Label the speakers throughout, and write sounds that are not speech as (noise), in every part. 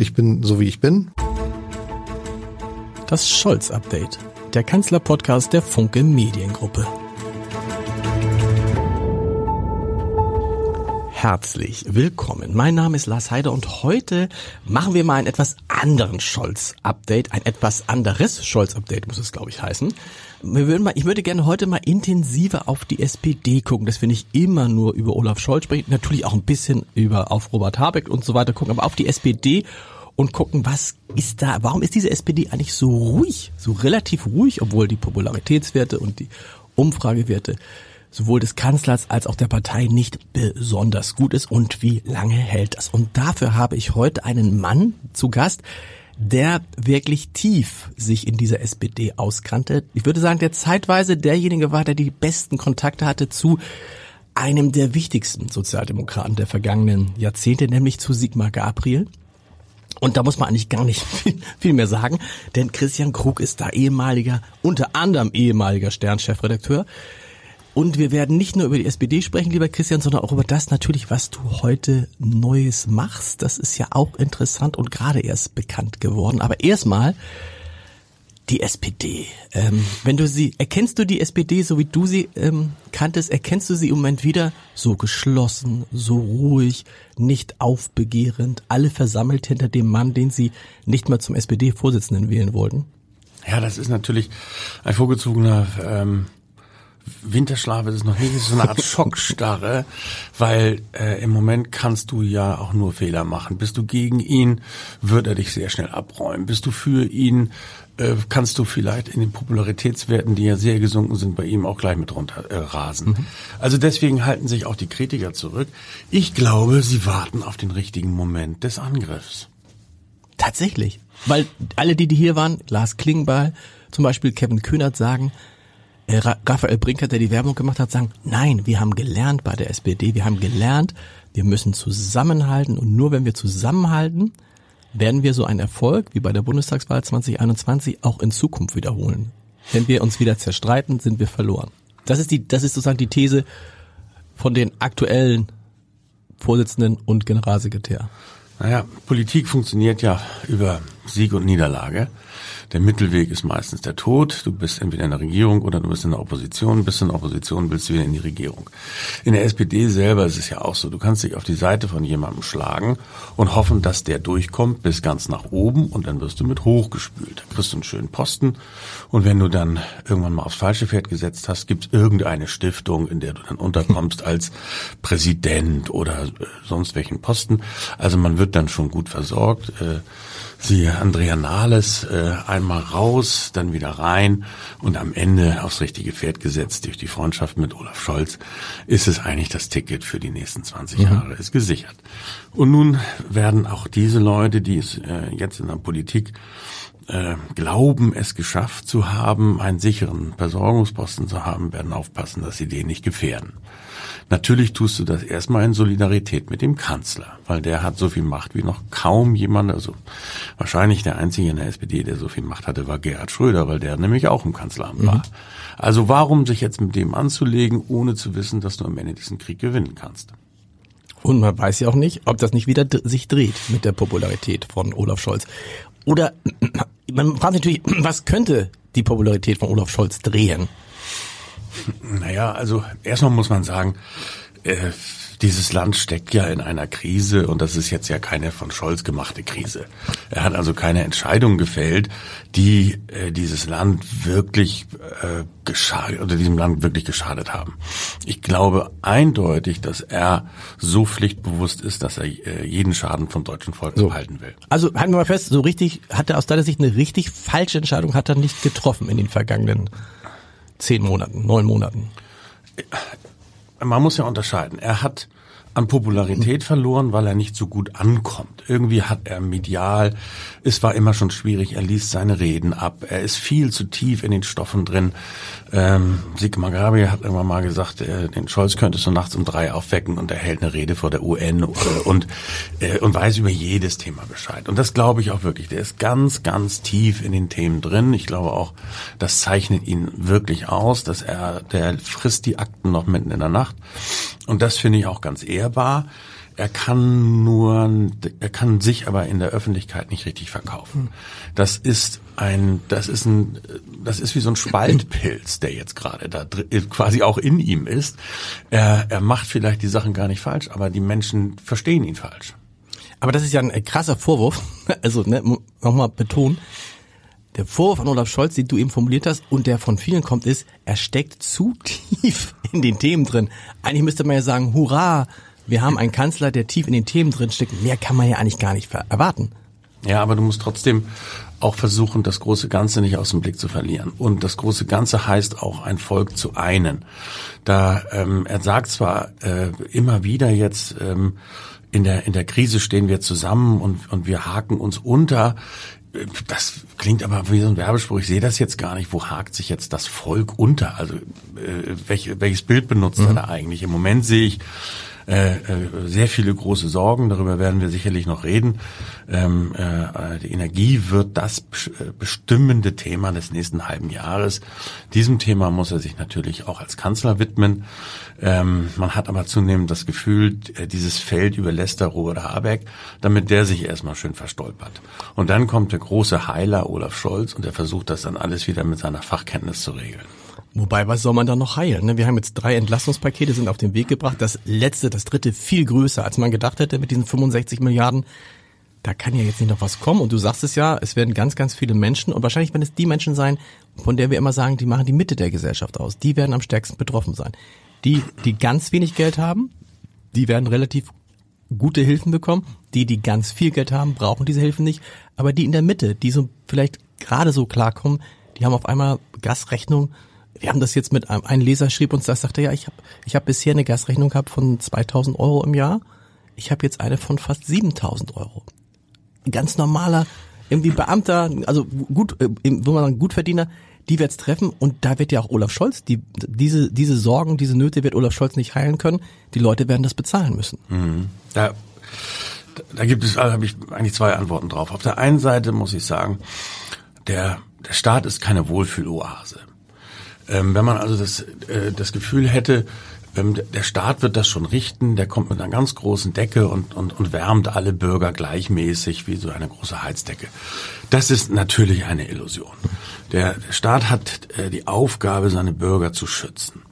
Speaker 1: Ich bin so wie ich bin.
Speaker 2: Das Scholz-Update, der Kanzler-Podcast der Funke Mediengruppe. Herzlich willkommen. Mein Name ist Lars Heider und heute machen wir mal einen etwas anderen Scholz-Update, ein etwas anderes Scholz-Update muss es, glaube ich, heißen. Wir würden mal, ich würde gerne heute mal intensiver auf die SPD gucken, dass wir nicht immer nur über Olaf Scholz sprechen, natürlich auch ein bisschen über auf Robert Habeck und so weiter gucken, aber auf die SPD und gucken, was ist da, warum ist diese SPD eigentlich so ruhig, so relativ ruhig, obwohl die Popularitätswerte und die Umfragewerte sowohl des Kanzlers als auch der Partei nicht besonders gut ist und wie lange hält das. Und dafür habe ich heute einen Mann zu Gast, der wirklich tief sich in dieser SPD auskannte. Ich würde sagen, der zeitweise derjenige war, der die besten Kontakte hatte zu einem der wichtigsten Sozialdemokraten der vergangenen Jahrzehnte, nämlich zu Sigmar Gabriel. Und da muss man eigentlich gar nicht (laughs) viel, viel mehr sagen, denn Christian Krug ist da ehemaliger, unter anderem ehemaliger Sternchefredakteur. Und wir werden nicht nur über die SPD sprechen, lieber Christian, sondern auch über das natürlich, was du heute Neues machst. Das ist ja auch interessant und gerade erst bekannt geworden. Aber erstmal die SPD. Ähm, wenn du sie, erkennst du die SPD, so wie du sie ähm, kanntest, erkennst du sie im Moment wieder so geschlossen, so ruhig, nicht aufbegehrend, alle versammelt hinter dem Mann, den sie nicht mal zum SPD-Vorsitzenden wählen wollten?
Speaker 3: Ja, das ist natürlich ein vorgezogener ähm, Winterschlaf ist es noch nicht, es ist so eine Art (laughs) Schockstarre, weil äh, im Moment kannst du ja auch nur Fehler machen. Bist du gegen ihn, wird er dich sehr schnell abräumen. Bist du für ihn, äh, kannst du vielleicht in den Popularitätswerten, die ja sehr gesunken sind, bei ihm auch gleich mit runter äh, rasen. Mhm. Also deswegen halten sich auch die Kritiker zurück. Ich glaube, sie warten auf den richtigen Moment des Angriffs.
Speaker 2: Tatsächlich. Weil alle, die, die hier waren, Lars Klingbeil, zum Beispiel Kevin Kühnert sagen, Raphael Brinkert, der die Werbung gemacht hat, sagen, nein, wir haben gelernt bei der SPD, wir haben gelernt, wir müssen zusammenhalten und nur wenn wir zusammenhalten, werden wir so einen Erfolg wie bei der Bundestagswahl 2021 auch in Zukunft wiederholen. Wenn wir uns wieder zerstreiten, sind wir verloren. Das ist die, das ist sozusagen die These von den aktuellen Vorsitzenden und Generalsekretär.
Speaker 3: Naja, Politik funktioniert ja über Sieg und Niederlage. Der Mittelweg ist meistens der Tod. Du bist entweder in der Regierung oder du bist in der Opposition. Bist in der Opposition, willst du wieder in die Regierung. In der SPD selber ist es ja auch so. Du kannst dich auf die Seite von jemandem schlagen und hoffen, dass der durchkommt bis ganz nach oben und dann wirst du mit hochgespült. Da kriegst du einen schönen Posten und wenn du dann irgendwann mal aufs falsche Pferd gesetzt hast, gibt es irgendeine Stiftung, in der du dann unterkommst als Präsident oder äh, sonst welchen Posten. Also man wird dann schon gut versorgt. Äh, siehe Andrea Nahles, äh, einmal raus, dann wieder rein und am Ende aufs richtige Pferd gesetzt durch die Freundschaft mit Olaf Scholz, ist es eigentlich das Ticket für die nächsten 20 Jahre, ist gesichert. Und nun werden auch diese Leute, die es äh, jetzt in der Politik äh, glauben, es geschafft zu haben, einen sicheren Versorgungsposten zu haben, werden aufpassen, dass sie den nicht gefährden. Natürlich tust du das erstmal in Solidarität mit dem Kanzler, weil der hat so viel Macht wie noch kaum jemand. Also wahrscheinlich der einzige in der SPD, der so viel Macht hatte, war Gerhard Schröder, weil der nämlich auch im Kanzleramt mhm. war. Also warum sich jetzt mit dem anzulegen, ohne zu wissen, dass du am Ende diesen Krieg gewinnen kannst?
Speaker 2: Und man weiß ja auch nicht, ob das nicht wieder sich dreht mit der Popularität von Olaf Scholz. Oder man fragt natürlich, (clears throat) was könnte die Popularität von Olaf Scholz drehen?
Speaker 3: Naja, also erstmal muss man sagen, äh, dieses Land steckt ja in einer Krise und das ist jetzt ja keine von Scholz gemachte Krise. Er hat also keine Entscheidung gefällt, die äh, dieses Land wirklich äh, geschadet oder diesem Land wirklich geschadet haben. Ich glaube eindeutig, dass er so pflichtbewusst ist, dass er äh, jeden Schaden vom deutschen Volk so. halten will.
Speaker 2: Also halten wir mal fest, so richtig hat er aus deiner Sicht eine richtig falsche Entscheidung hat er nicht getroffen in den vergangenen zehn Monaten, neun Monaten?
Speaker 3: Man muss ja unterscheiden. Er hat an Popularität verloren, weil er nicht so gut ankommt. Irgendwie hat er medial, es war immer schon schwierig, er liest seine Reden ab, er ist viel zu tief in den Stoffen drin. Ähm, Sigmar Gabriel hat irgendwann mal gesagt, äh, den Scholz könntest du nachts um drei aufwecken und er hält eine Rede vor der UN äh, und, äh, und weiß über jedes Thema Bescheid. Und das glaube ich auch wirklich. Der ist ganz, ganz tief in den Themen drin. Ich glaube auch, das zeichnet ihn wirklich aus, dass er, der frisst die Akten noch mitten in der Nacht. Und das finde ich auch ganz ehrbar. er kann nur, er kann sich aber in der Öffentlichkeit nicht richtig verkaufen. Das ist ein, das ist ein, das ist wie so ein Spaltpilz, der jetzt gerade da quasi auch in ihm ist. Er, er macht vielleicht die Sachen gar nicht falsch, aber die Menschen verstehen ihn falsch.
Speaker 2: Aber das ist ja ein krasser Vorwurf. (laughs) Also ne, nochmal betonen. Der Vorwurf an Olaf Scholz, den du eben formuliert hast und der von vielen kommt, ist, er steckt zu (laughs) tief in den Themen drin. Eigentlich müsste man ja sagen, hurra, wir haben einen Kanzler, der tief in den Themen drin steckt. Mehr kann man ja eigentlich gar nicht erwarten.
Speaker 3: Ja, aber du musst trotzdem auch versuchen, das große Ganze nicht aus dem Blick zu verlieren. Und das große Ganze heißt auch, ein Volk zu einen. Da ähm, er sagt zwar äh, immer wieder jetzt ähm, in der in der Krise stehen wir zusammen und und wir haken uns unter. Das klingt aber wie so ein Werbespruch. Ich sehe das jetzt gar nicht. Wo hakt sich jetzt das Volk unter? Also äh, welch, welches Bild benutzt mhm. er da eigentlich? Im Moment sehe ich äh, äh, sehr viele große Sorgen. Darüber werden wir sicherlich noch reden. Ähm, äh, die Energie wird das äh, bestimmende Thema des nächsten halben Jahres. Diesem Thema muss er sich natürlich auch als Kanzler widmen. Ähm, man hat aber zunehmend das Gefühl, dieses Feld überlässt der Robert Habeck, damit der sich erstmal schön verstolpert. Und dann kommt der große Heiler Olaf Scholz und er versucht das dann alles wieder mit seiner Fachkenntnis zu regeln.
Speaker 2: Wobei, was soll man da noch heilen? Ne? Wir haben jetzt drei Entlastungspakete, sind auf den Weg gebracht. Das letzte, das dritte, viel größer, als man gedacht hätte mit diesen 65 Milliarden. Da kann ja jetzt nicht noch was kommen. Und du sagst es ja, es werden ganz, ganz viele Menschen und wahrscheinlich werden es die Menschen sein, von der wir immer sagen, die machen die Mitte der Gesellschaft aus. Die werden am stärksten betroffen sein. Die, die ganz wenig Geld haben, die werden relativ gute Hilfen bekommen. Die, die ganz viel Geld haben, brauchen diese Hilfen nicht. Aber die in der Mitte, die so vielleicht gerade so klarkommen, die haben auf einmal Gasrechnung wir haben das jetzt mit einem, ein Leser schrieb uns das, sagte, ja, ich habe ich hab bisher eine Gasrechnung gehabt von 2000 Euro im Jahr. Ich habe jetzt eine von fast 7000 Euro. Ein ganz normaler, irgendwie Beamter, also gut, äh, wo man sagen, Gutverdiener, die wird's treffen und da wird ja auch Olaf Scholz, die, diese, diese Sorgen, diese Nöte wird Olaf Scholz nicht heilen können. Die Leute werden das bezahlen müssen.
Speaker 3: Mhm. Da, da gibt es, da habe ich eigentlich zwei Antworten drauf. Auf der einen Seite muss ich sagen, der, der Staat ist keine Wohlfühloase. Ähm, wenn man also das, äh, das Gefühl hätte, ähm, der Staat wird das schon richten, der kommt mit einer ganz großen Decke und, und, und wärmt alle Bürger gleichmäßig wie so eine große Heizdecke. Das ist natürlich eine Illusion. Der, Staat hat äh, die Aufgabe, seine Bürger zu schützen.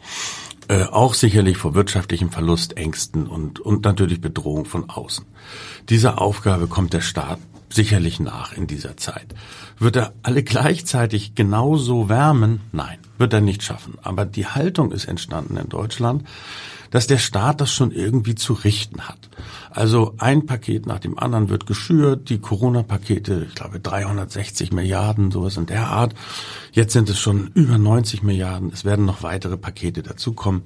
Speaker 3: Äh, auch sicherlich vor wirtschaftlichem Verlust, Ängsten und, und natürlich Bedrohung von außen. Dieser Aufgabe kommt der Staat sicherlich nach in dieser Zeit. Wird er alle gleichzeitig genauso wärmen? Nein, wird er nicht schaffen. Aber die Haltung ist entstanden in Deutschland, dass der Staat das schon irgendwie zu richten hat. Also ein Paket nach dem anderen wird geschürt, die Corona-Pakete, ich glaube 360 Milliarden, sowas in der Art. Jetzt sind es schon über 90 Milliarden, es werden noch weitere Pakete dazukommen.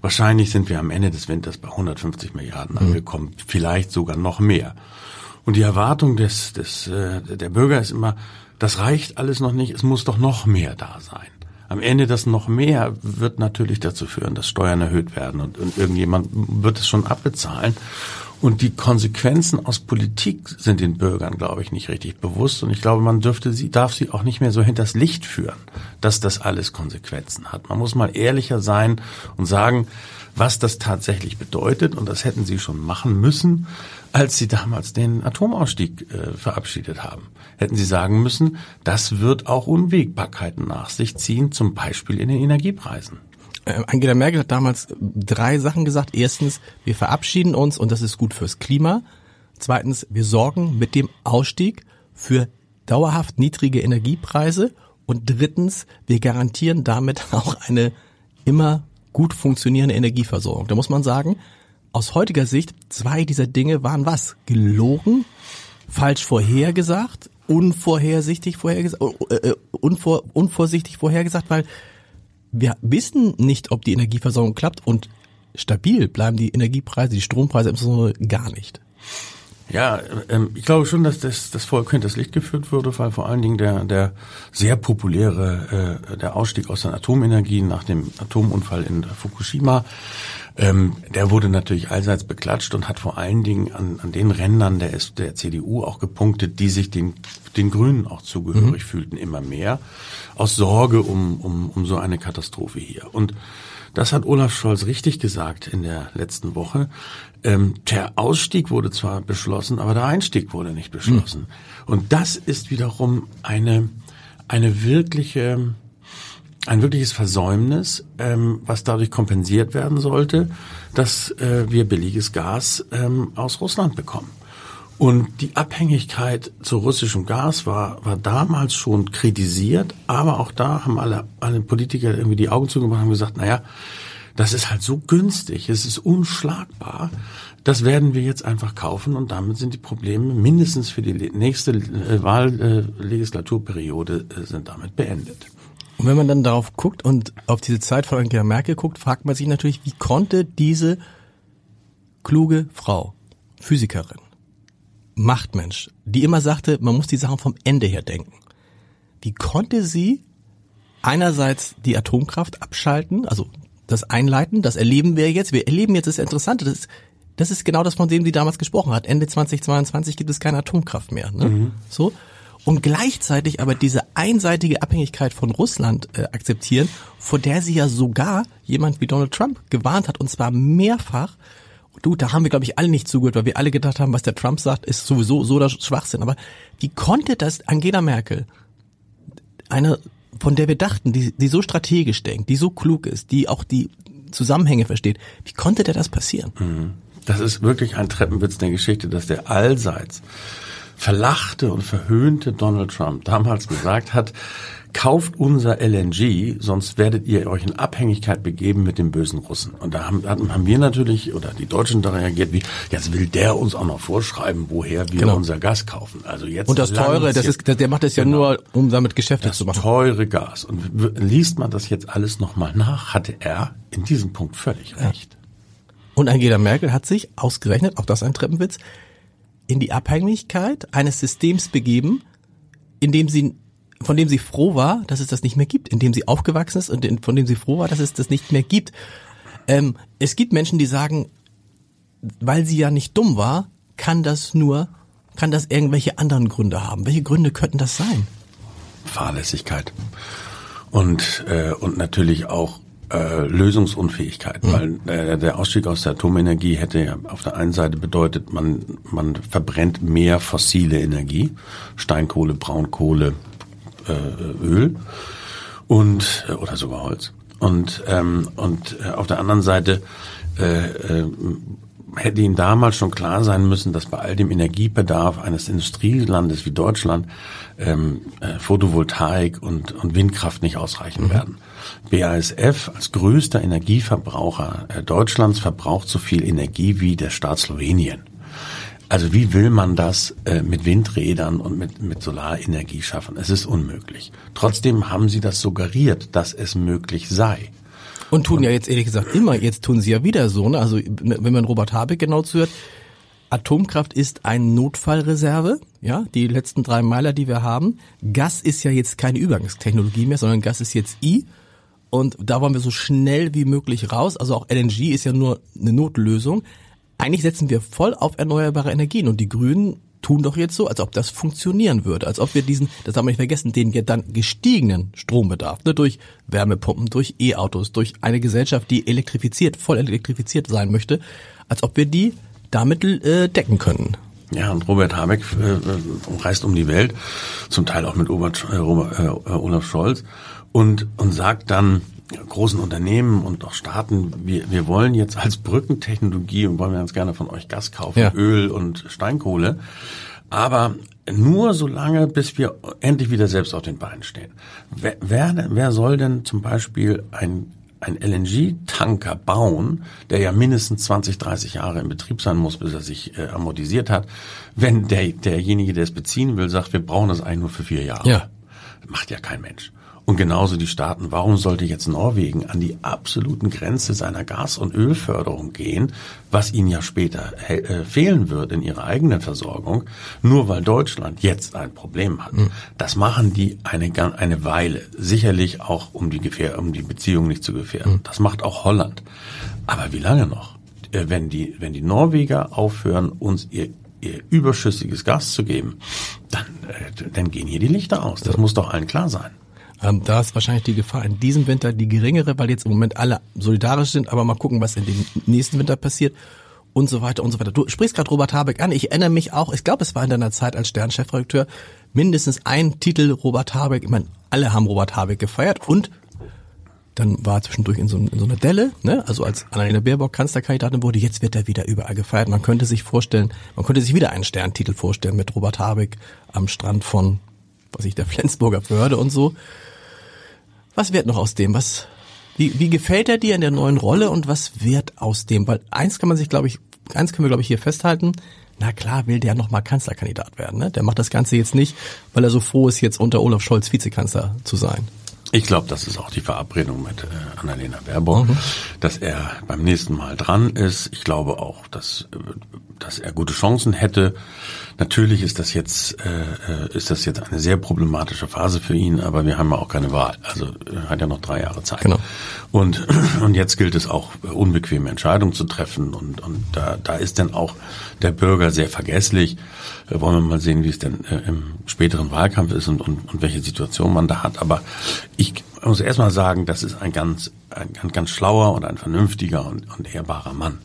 Speaker 3: Wahrscheinlich sind wir am Ende des Winters bei 150 Milliarden mhm. angekommen, vielleicht sogar noch mehr. Und die Erwartung des, des, äh, der Bürger ist immer, das reicht alles noch nicht, es muss doch noch mehr da sein. Am Ende das noch mehr wird natürlich dazu führen, dass Steuern erhöht werden und, und irgendjemand wird es schon abbezahlen. Und die Konsequenzen aus Politik sind den Bürgern, glaube ich, nicht richtig bewusst. Und ich glaube, man dürfte sie, darf sie auch nicht mehr so hinters Licht führen, dass das alles Konsequenzen hat. Man muss mal ehrlicher sein und sagen, was das tatsächlich bedeutet. Und das hätten sie schon machen müssen als sie damals den Atomausstieg äh, verabschiedet haben. Hätten sie sagen müssen, das wird auch Unwägbarkeiten nach sich ziehen, zum Beispiel in den Energiepreisen.
Speaker 2: Äh, Angela Merkel hat damals drei Sachen gesagt. Erstens, wir verabschieden uns und das ist gut fürs Klima. Zweitens, wir sorgen mit dem Ausstieg für dauerhaft niedrige Energiepreise. Und drittens, wir garantieren damit (laughs) auch eine immer gut funktionierende Energieversorgung. Da muss man sagen, aus heutiger Sicht, zwei dieser Dinge waren was? Gelogen, falsch vorhergesagt, unvorhersichtig vorhergesagt, äh, äh, unvor, unvorsichtig vorhergesagt, weil wir wissen nicht, ob die Energieversorgung klappt und stabil bleiben die Energiepreise, die Strompreise insbesondere gar nicht.
Speaker 3: Ja, ähm, ich glaube schon, dass das, das Volk hinters Licht geführt wurde, weil vor allen Dingen der, der sehr populäre, äh, der Ausstieg aus der Atomenergie nach dem Atomunfall in Fukushima ähm, der wurde natürlich allseits beklatscht und hat vor allen Dingen an, an den Rändern der, der CDU auch gepunktet, die sich den, den Grünen auch zugehörig mhm. fühlten, immer mehr, aus Sorge um, um, um so eine Katastrophe hier. Und das hat Olaf Scholz richtig gesagt in der letzten Woche. Ähm, der Ausstieg wurde zwar beschlossen, aber der Einstieg wurde nicht beschlossen. Mhm. Und das ist wiederum eine, eine wirkliche ein wirkliches Versäumnis, ähm, was dadurch kompensiert werden sollte, dass äh, wir billiges Gas ähm, aus Russland bekommen. Und die Abhängigkeit zu russischem Gas war, war damals schon kritisiert, aber auch da haben alle, alle Politiker irgendwie die Augen zugemacht und gesagt, naja, das ist halt so günstig, es ist unschlagbar, das werden wir jetzt einfach kaufen und damit sind die Probleme mindestens für die nächste äh, Wahllegislaturperiode äh, sind damit beendet.
Speaker 2: Und wenn man dann darauf guckt und auf diese Zeit von Angela Merkel guckt, fragt man sich natürlich, wie konnte diese kluge Frau, Physikerin, Machtmensch, die immer sagte, man muss die Sachen vom Ende her denken. Wie konnte sie einerseits die Atomkraft abschalten, also das einleiten, das erleben wir jetzt. Wir erleben jetzt das Interessante, das ist, das ist genau das, von dem sie damals gesprochen hat. Ende 2022 gibt es keine Atomkraft mehr. Ne? Mhm. So und gleichzeitig aber diese einseitige Abhängigkeit von Russland äh, akzeptieren, vor der sie ja sogar jemand wie Donald Trump gewarnt hat und zwar mehrfach. Du, da haben wir glaube ich alle nicht zugehört, weil wir alle gedacht haben, was der Trump sagt, ist sowieso so der Schwachsinn. Aber wie konnte das Angela Merkel, eine von der wir dachten, die, die so strategisch denkt, die so klug ist, die auch die Zusammenhänge versteht, wie konnte der das passieren?
Speaker 3: Mhm. Das ist wirklich ein Treppenwitz der Geschichte, dass der allseits verlachte und verhöhnte Donald Trump damals gesagt hat, kauft unser LNG, sonst werdet ihr euch in Abhängigkeit begeben mit den bösen Russen. Und da haben, haben wir natürlich, oder die Deutschen da reagiert, wie, jetzt will der uns auch noch vorschreiben, woher wir genau. unser Gas kaufen. Also jetzt
Speaker 2: Und das teure, das ist, der macht das ja genau, nur, um damit Geschäfte zu machen.
Speaker 3: Das teure Gas. Und liest man das jetzt alles nochmal nach, hatte er in diesem Punkt völlig recht.
Speaker 2: Und Angela Merkel hat sich ausgerechnet, auch das ein Treppenwitz, in die Abhängigkeit eines Systems begeben, in dem sie von dem sie froh war, dass es das nicht mehr gibt, in dem sie aufgewachsen ist und von dem sie froh war, dass es das nicht mehr gibt. Ähm, es gibt Menschen, die sagen, weil sie ja nicht dumm war, kann das nur, kann das irgendwelche anderen Gründe haben. Welche Gründe könnten das sein?
Speaker 3: Fahrlässigkeit und äh, und natürlich auch äh, Lösungsunfähigkeit, mhm. weil äh, der Ausstieg aus der Atomenergie hätte ja auf der einen Seite bedeutet, man, man verbrennt mehr fossile Energie, Steinkohle, Braunkohle, äh, Öl und äh, oder sogar Holz. Und ähm, und äh, auf der anderen Seite äh, äh, hätte Ihnen damals schon klar sein müssen, dass bei all dem Energiebedarf eines Industrielandes wie Deutschland ähm, äh, Photovoltaik und, und Windkraft nicht ausreichen mhm. werden. BASF als größter Energieverbraucher äh, Deutschlands verbraucht so viel Energie wie der Staat Slowenien. Also wie will man das äh, mit Windrädern und mit, mit Solarenergie schaffen? Es ist unmöglich. Trotzdem haben sie das suggeriert, dass es möglich sei.
Speaker 2: Und tun ja jetzt ehrlich gesagt immer, jetzt tun sie ja wieder so, ne? Also wenn man Robert Habeck genau zuhört, Atomkraft ist ein Notfallreserve, ja, die letzten drei Meiler, die wir haben. Gas ist ja jetzt keine Übergangstechnologie mehr, sondern Gas ist jetzt I. Und da wollen wir so schnell wie möglich raus. Also auch LNG ist ja nur eine Notlösung. Eigentlich setzen wir voll auf erneuerbare Energien und die Grünen tun doch jetzt so, als ob das funktionieren würde, als ob wir diesen, das haben wir nicht vergessen, den dann gestiegenen Strombedarf, ne, durch Wärmepumpen, durch E-Autos, durch eine Gesellschaft, die elektrifiziert, voll elektrifiziert sein möchte, als ob wir die damit äh, decken können.
Speaker 3: Ja, und Robert Habeck äh, äh reist um die Welt, zum Teil auch mit Robert, äh, Robert, äh, Olaf Scholz und, und sagt dann, großen Unternehmen und auch Staaten, wir, wir wollen jetzt als Brückentechnologie und wollen wir ganz gerne von euch Gas kaufen, ja. Öl und Steinkohle. Aber nur so lange, bis wir endlich wieder selbst auf den Beinen stehen. Wer, wer, wer soll denn zum Beispiel ein, ein LNG-Tanker bauen, der ja mindestens 20, 30 Jahre in Betrieb sein muss, bis er sich äh, amortisiert hat, wenn der, derjenige, der es beziehen will, sagt, wir brauchen das eigentlich nur für vier Jahre. Ja. macht ja kein Mensch. Und genauso die Staaten. Warum sollte jetzt Norwegen an die absoluten Grenze seiner Gas- und Ölförderung gehen, was ihnen ja später äh, fehlen wird in ihrer eigenen Versorgung, nur weil Deutschland jetzt ein Problem hat? Mhm. Das machen die eine, eine Weile. Sicherlich auch, um die, Gefähr um die Beziehung nicht zu gefährden. Mhm. Das macht auch Holland. Aber wie lange noch? Äh, wenn die, wenn die Norweger aufhören, uns ihr ihr überschüssiges Gas zu geben, dann, äh, dann gehen hier die Lichter aus. Das muss doch allen klar sein.
Speaker 2: Ähm, da ist wahrscheinlich die Gefahr in diesem Winter die geringere, weil jetzt im Moment alle solidarisch sind, aber mal gucken, was in dem nächsten Winter passiert und so weiter und so weiter. Du sprichst gerade Robert Habeck an. Ich erinnere mich auch, ich glaube, es war in deiner Zeit als Stern-Chefredakteur mindestens ein Titel Robert Habeck. Ich meine, alle haben Robert Habeck gefeiert und dann war er zwischendurch in so, in so einer Delle, ne? also als Annalena Baerbock Kanzlerkandidatin wurde, jetzt wird er wieder überall gefeiert. Man könnte sich vorstellen, man könnte sich wieder einen Sterntitel vorstellen mit Robert Habeck am Strand von, was ich, der Flensburger Förde und so. Was wird noch aus dem? Was, wie, wie gefällt er dir in der neuen Rolle und was wird aus dem? Weil eins kann man sich, glaube ich, eins können wir, glaube ich, hier festhalten. Na klar will der nochmal Kanzlerkandidat werden. Ne? Der macht das Ganze jetzt nicht, weil er so froh ist, jetzt unter Olaf Scholz Vizekanzler zu sein.
Speaker 3: Ich glaube, das ist auch die Verabredung mit äh, Annalena Baerbock, mhm. dass er beim nächsten Mal dran ist. Ich glaube auch, dass, äh, dass er gute Chancen hätte. Natürlich ist das jetzt äh, ist das jetzt eine sehr problematische Phase für ihn, aber wir haben ja auch keine Wahl. Also er hat ja noch drei Jahre Zeit. Genau. Und (clears throat) und jetzt gilt es auch unbequeme Entscheidungen zu treffen und und da da ist dann auch der Bürger sehr vergesslich. Äh, wollen wir mal sehen, wie es denn äh, im späteren Wahlkampf ist und, und und welche Situation man da hat. Aber ich muss erstmal sagen, das ist ein ganz ein, ein ganz schlauer und ein vernünftiger und, und ehrbarer Mann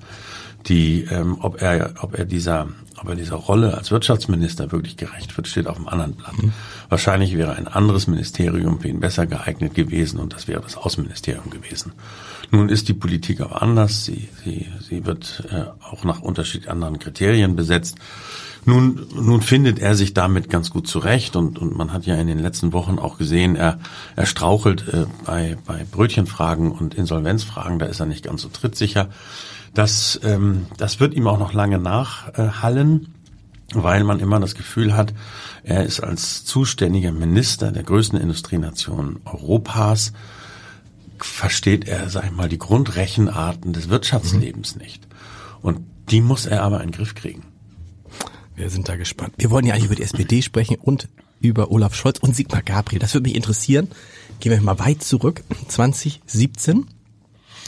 Speaker 3: die, ähm, ob er, ob er dieser, ob er dieser Rolle als Wirtschaftsminister wirklich gerecht wird, steht auf dem anderen Blatt. Mhm. Wahrscheinlich wäre ein anderes Ministerium für ihn besser geeignet gewesen und das wäre das Außenministerium gewesen. Nun ist die Politik aber anders. Sie, sie, sie wird äh, auch nach unterschiedlich anderen Kriterien besetzt. Nun, nun findet er sich damit ganz gut zurecht und, und man hat ja in den letzten Wochen auch gesehen, er, er strauchelt äh, bei, bei Brötchenfragen und Insolvenzfragen, da ist er nicht ganz so trittsicher. Das, ähm, das wird ihm auch noch lange nachhallen, weil man immer das Gefühl hat, er ist als zuständiger Minister der größten Industrienation Europas, versteht er, sag ich mal, die Grundrechenarten des Wirtschaftslebens mhm. nicht. Und die muss er aber in den Griff kriegen.
Speaker 2: Wir sind da gespannt. Wir wollen ja eigentlich über die SPD sprechen und über Olaf Scholz und Sigmar Gabriel. Das würde mich interessieren. Gehen wir mal weit zurück. 2017.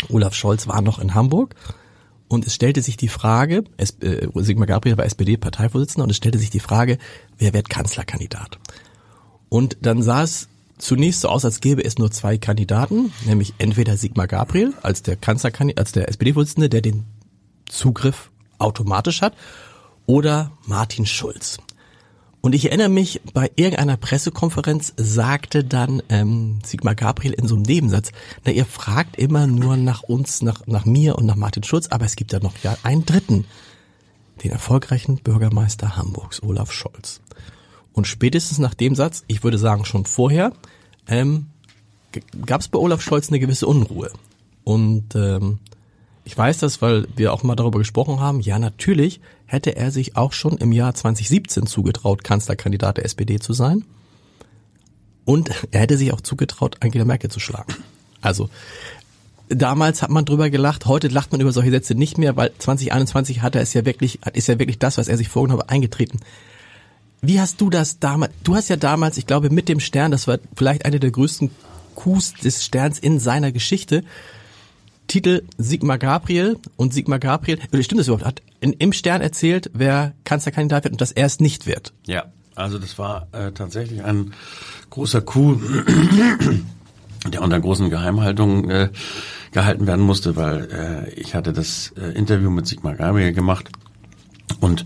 Speaker 2: Olaf Scholz war noch in Hamburg und es stellte sich die Frage, es, äh, Sigmar Gabriel war SPD-Parteivorsitzender und es stellte sich die Frage, wer wird Kanzlerkandidat? Und dann sah es zunächst so aus, als gäbe es nur zwei Kandidaten, nämlich entweder Sigmar Gabriel als der Kanzlerkandidat, als der SPD-Vorsitzende, der den Zugriff automatisch hat, oder Martin Schulz. Und ich erinnere mich, bei irgendeiner Pressekonferenz sagte dann ähm, Sigmar Gabriel in so einem Nebensatz, na ihr fragt immer nur nach uns, nach, nach mir und nach Martin Schulz, aber es gibt ja noch ja einen dritten, den erfolgreichen Bürgermeister Hamburgs, Olaf Scholz. Und spätestens nach dem Satz, ich würde sagen schon vorher, ähm, gab es bei Olaf Scholz eine gewisse Unruhe. Und ähm, ich weiß das, weil wir auch mal darüber gesprochen haben. Ja, natürlich hätte er sich auch schon im Jahr 2017 zugetraut, Kanzlerkandidat der SPD zu sein. Und er hätte sich auch zugetraut, Angela Merkel zu schlagen. Also damals hat man drüber gelacht, heute lacht man über solche Sätze nicht mehr, weil 2021 hat er es ja wirklich, ist ja wirklich das, was er sich vorgenommen hat, eingetreten. Wie hast du das damals, du hast ja damals, ich glaube, mit dem Stern, das war vielleicht eine der größten Coups des Sterns in seiner Geschichte, Titel Sigmar Gabriel und Sigmar Gabriel, stimmt das überhaupt, hat in, im Stern erzählt, wer Kanzlerkandidat wird und dass er es nicht wird.
Speaker 3: Ja, also das war äh, tatsächlich ein großer Coup, (clears throat) der unter großen Geheimhaltungen äh, gehalten werden musste, weil äh, ich hatte das äh, Interview mit Sigmar Gabriel gemacht und